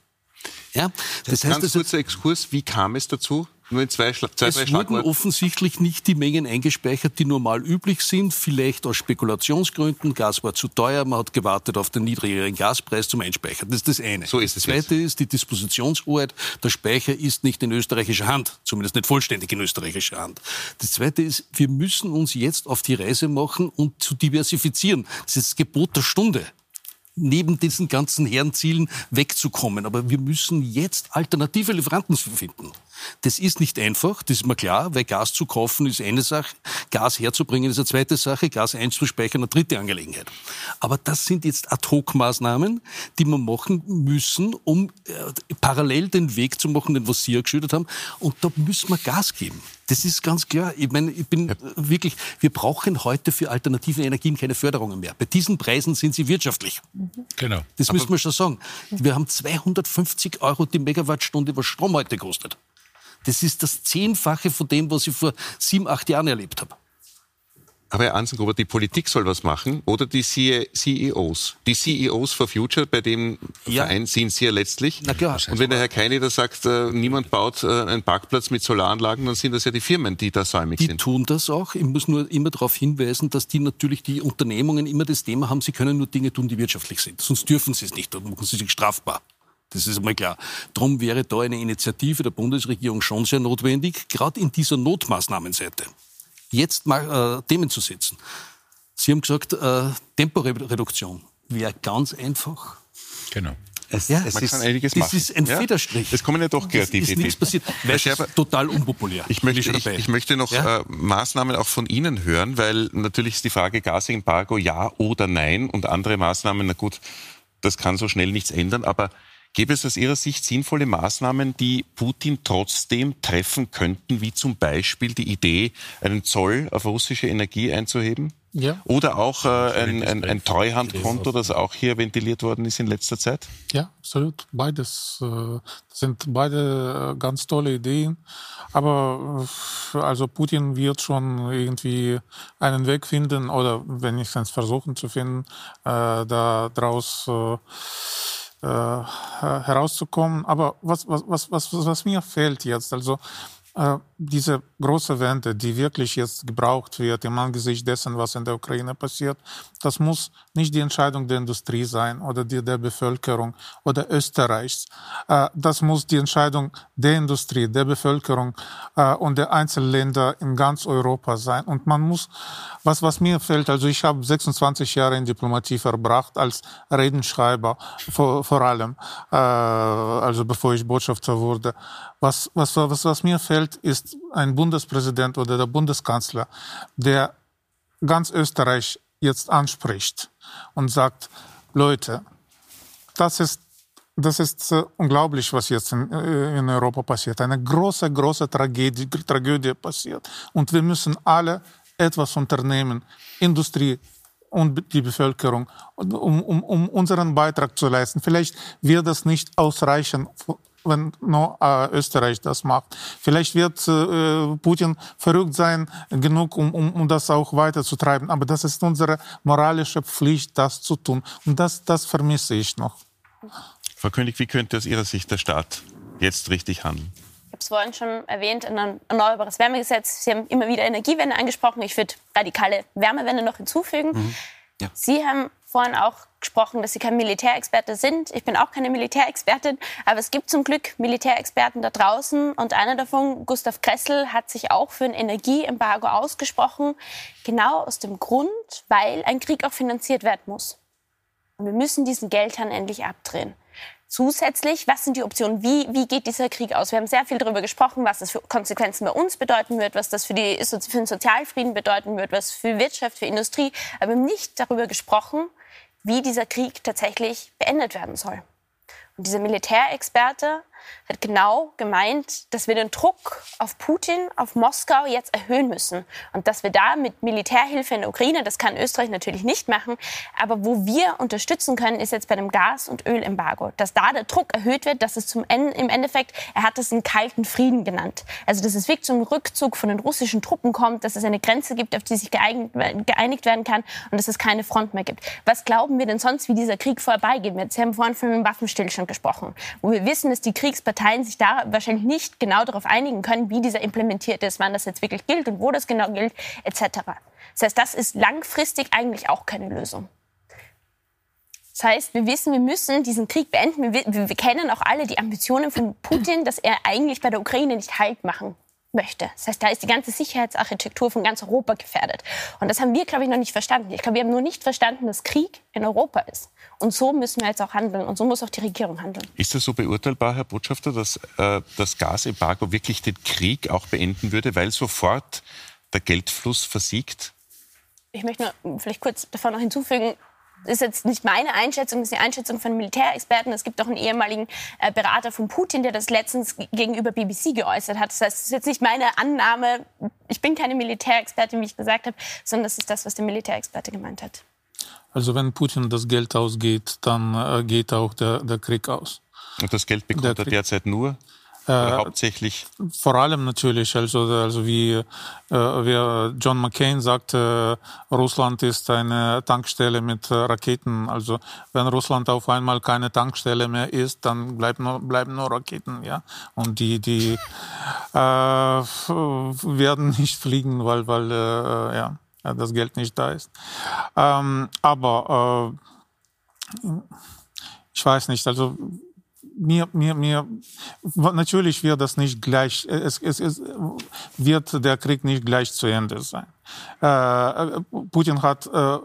Ja, das, das heißt, ganz kurzer Exkurs, wie kam es dazu? Nur in zwei, zwei es wurden offensichtlich nicht die Mengen eingespeichert, die normal üblich sind. Vielleicht aus Spekulationsgründen. Gas war zu teuer. Man hat gewartet auf den niedrigeren Gaspreis zum Einspeichern. Das ist das eine. So ist es. Das zweite jetzt. ist, die Dispositionshoheit. Der Speicher ist nicht in österreichischer Hand. Zumindest nicht vollständig in österreichischer Hand. Das zweite ist, wir müssen uns jetzt auf die Reise machen und zu diversifizieren. Das ist das Gebot der Stunde neben diesen ganzen Herrenzielen wegzukommen. Aber wir müssen jetzt alternative Lieferanten finden. Das ist nicht einfach, das ist mir klar, weil Gas zu kaufen ist eine Sache, Gas herzubringen ist eine zweite Sache, Gas einzuspeichern eine dritte Angelegenheit. Aber das sind jetzt Ad-Hoc-Maßnahmen, die wir machen müssen, um äh, parallel den Weg zu machen, den was Sie ja geschildert haben. Und da müssen wir Gas geben. Das ist ganz klar. Ich meine, ich bin ja. wirklich, wir brauchen heute für alternative Energien keine Förderungen mehr. Bei diesen Preisen sind sie wirtschaftlich. Genau. Das Aber müssen wir schon sagen. Wir haben 250 Euro die Megawattstunde, was Strom heute kostet. Das ist das Zehnfache von dem, was ich vor sieben, acht Jahren erlebt habe. Aber Herr Ansengruber, die Politik soll was machen oder die CEOs? Die CEOs for Future, bei dem ja. Verein sind Sie ja letztlich. Na klar. Und wenn der Herr Keini da sagt, äh, niemand baut äh, einen Parkplatz mit Solaranlagen, dann sind das ja die Firmen, die da säumig die sind. Die tun das auch. Ich muss nur immer darauf hinweisen, dass die natürlich die Unternehmungen immer das Thema haben, sie können nur Dinge tun, die wirtschaftlich sind. Sonst dürfen sie es nicht, dann machen sie sich strafbar. Das ist einmal klar. Darum wäre da eine Initiative der Bundesregierung schon sehr notwendig, gerade in dieser Notmaßnahmenseite. Jetzt mal äh, Themen zu setzen. Sie haben gesagt, äh, Temporeduktion wäre ganz einfach. Genau. Es, ja, es man ist, kann einiges das machen. ist ein ja? Federstrich. Es kommen ja doch kreative Es ist nichts passiert. Weil es ist total unpopulär. Ich möchte, ich, ich möchte noch ja? äh, Maßnahmen auch von Ihnen hören, weil natürlich ist die Frage Gasembargo ja oder nein und andere Maßnahmen, na gut, das kann so schnell nichts ändern, aber Gäbe es aus Ihrer Sicht sinnvolle Maßnahmen, die Putin trotzdem treffen könnten, wie zum Beispiel die Idee, einen Zoll auf russische Energie einzuheben? Ja. Oder auch äh, ein, ein, ein Treuhandkonto, das auch hier ventiliert worden ist in letzter Zeit? Ja, absolut. Beides äh, sind beide äh, ganz tolle Ideen. Aber äh, also Putin wird schon irgendwie einen Weg finden oder wenn ich es versuchen zu finden, äh, da draus äh, äh, herauszukommen. Aber was, was, was, was, was mir fehlt jetzt, also äh, diese große Wende, die wirklich jetzt gebraucht wird im Angesicht dessen, was in der Ukraine passiert, das muss nicht die Entscheidung der Industrie sein oder die der Bevölkerung oder Österreichs. Äh, das muss die Entscheidung der Industrie, der Bevölkerung äh, und der Einzelländer in ganz Europa sein. Und man muss, was, was mir fällt, also ich habe 26 Jahre in Diplomatie verbracht als Redenschreiber vor, vor allem, also bevor ich Botschafter wurde. Was, was, was, was mir fällt, ist ein Bundespräsident oder der Bundeskanzler, der ganz Österreich jetzt anspricht und sagt, Leute, das ist, das ist äh, unglaublich, was jetzt in, äh, in Europa passiert. Eine große, große Tragödie, Tragödie passiert. Und wir müssen alle etwas unternehmen. Industrie, und die Bevölkerung, um, um, um unseren Beitrag zu leisten. Vielleicht wird das nicht ausreichen wenn nur äh, Österreich das macht. Vielleicht wird äh, Putin verrückt sein genug, um, um, um das auch weiterzutreiben. Aber das ist unsere moralische Pflicht, das zu tun. Und das, das vermisse ich noch. Frau König, wie könnte aus Ihrer Sicht der Staat jetzt richtig handeln? Ich habe es vorhin schon erwähnt, ein erneuerbares Wärmegesetz. Sie haben immer wieder Energiewende angesprochen. Ich würde radikale Wärmewende noch hinzufügen. Mhm. Ja. Sie haben vorhin auch gesprochen, dass Sie kein Militärexperte sind. Ich bin auch keine Militärexpertin, aber es gibt zum Glück Militärexperten da draußen und einer davon, Gustav Kressel, hat sich auch für ein Energieembargo ausgesprochen, genau aus dem Grund, weil ein Krieg auch finanziert werden muss. Und wir müssen diesen Geldhahn endlich abdrehen. Zusätzlich, was sind die Optionen? Wie, wie geht dieser Krieg aus? Wir haben sehr viel darüber gesprochen, was das für Konsequenzen bei uns bedeuten wird, was das für, die, für den Sozialfrieden bedeuten wird, was für Wirtschaft, für Industrie. Aber wir haben nicht darüber gesprochen, wie dieser Krieg tatsächlich beendet werden soll. Und dieser Militärexperte hat genau gemeint, dass wir den Druck auf Putin, auf Moskau jetzt erhöhen müssen. Und dass wir da mit Militärhilfe in der Ukraine, das kann Österreich natürlich nicht machen, aber wo wir unterstützen können, ist jetzt bei dem Gas- und Ölembargo. Dass da der Druck erhöht wird, dass es zum Ende, im Endeffekt, er hat es einen kalten Frieden genannt. Also, dass es wirklich zum Rückzug von den russischen Truppen kommt, dass es eine Grenze gibt, auf die sich geeinigt, werden kann und dass es keine Front mehr gibt. Was glauben wir denn sonst, wie dieser Krieg vorbeigeht? Sie haben vorhin von einem Waffenstillstand gesprochen, wo wir wissen, dass die Kriegspartei Parteien sich da wahrscheinlich nicht genau darauf einigen können, wie dieser implementiert ist, wann das jetzt wirklich gilt und wo das genau gilt, etc. Das heißt, das ist langfristig eigentlich auch keine Lösung. Das heißt, wir wissen, wir müssen diesen Krieg beenden. Wir, wir, wir, kennen auch alle die Ambitionen von Putin, dass er eigentlich bei der Ukraine nicht Halt machen möchte. Das heißt, da ist die ganze Sicherheitsarchitektur von ganz Europa gefährdet. Und das haben wir, glaube ich, noch nicht verstanden. Ich glaube, wir haben nur nicht verstanden, dass Krieg in Europa ist. Und so müssen wir jetzt auch handeln. Und so muss auch die Regierung handeln. Ist das so beurteilbar, Herr Botschafter, dass äh, das Gasembargo wirklich den Krieg auch beenden würde, weil sofort der Geldfluss versiegt? Ich möchte nur vielleicht kurz davon noch hinzufügen, ist jetzt nicht meine Einschätzung, das ist die Einschätzung von Militärexperten. Es gibt auch einen ehemaligen äh, Berater von Putin, der das letztens gegenüber BBC geäußert hat. Das heißt, es ist jetzt nicht meine Annahme. Ich bin keine Militärexpertin, wie ich gesagt habe, sondern das ist das, was der Militärexperte gemeint hat. Also wenn Putin das Geld ausgeht, dann äh, geht auch der, der Krieg aus. Und das Geld bekommt er derzeit nur äh, hauptsächlich? Vor allem natürlich, also, also wie, äh, wie John McCain sagte, Russland ist eine Tankstelle mit äh, Raketen. Also wenn Russland auf einmal keine Tankstelle mehr ist, dann bleiben nur, bleiben nur Raketen, ja. Und die, die äh, werden nicht fliegen, weil, weil äh, ja, das Geld nicht da ist. Ähm, aber äh, ich weiß nicht, also mir, mir, mir, natürlich wird das nicht gleich, es, es, es wird der Krieg nicht gleich zu Ende sein. Äh, Putin hat äh,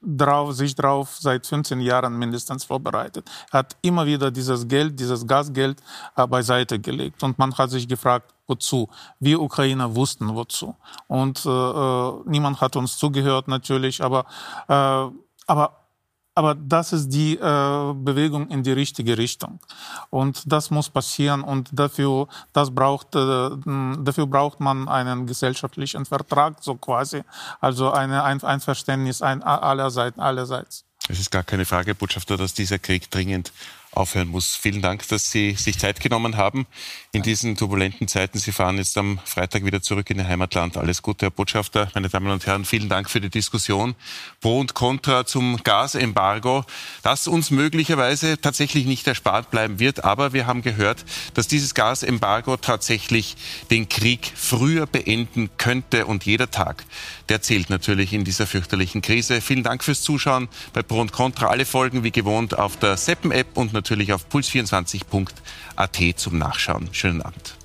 drauf, sich drauf seit 15 Jahren mindestens vorbereitet. Er hat immer wieder dieses Geld, dieses Gasgeld äh, beiseite gelegt. Und man hat sich gefragt, wozu? Wir Ukrainer wussten wozu. Und äh, äh niemand hat uns zugehört natürlich, aber, äh, aber aber das ist die äh, Bewegung in die richtige Richtung. Und das muss passieren. Und dafür, das braucht, äh, dafür braucht man einen gesellschaftlichen Vertrag, so quasi. Also eine, ein Einverständnis ein, allerseits. Es ist gar keine Frage, Botschafter, dass dieser Krieg dringend aufhören muss. Vielen Dank, dass Sie sich Zeit genommen haben in diesen turbulenten Zeiten. Sie fahren jetzt am Freitag wieder zurück in Ihr Heimatland. Alles Gute, Herr Botschafter. Meine Damen und Herren, vielen Dank für die Diskussion. Pro und Contra zum Gasembargo, das uns möglicherweise tatsächlich nicht erspart bleiben wird. Aber wir haben gehört, dass dieses Gasembargo tatsächlich den Krieg früher beenden könnte. Und jeder Tag, der zählt natürlich in dieser fürchterlichen Krise. Vielen Dank fürs Zuschauen bei Pro und Contra. Alle Folgen wie gewohnt auf der Seppen-App und natürlich auf puls24.at zum Nachschauen. Schönen Abend.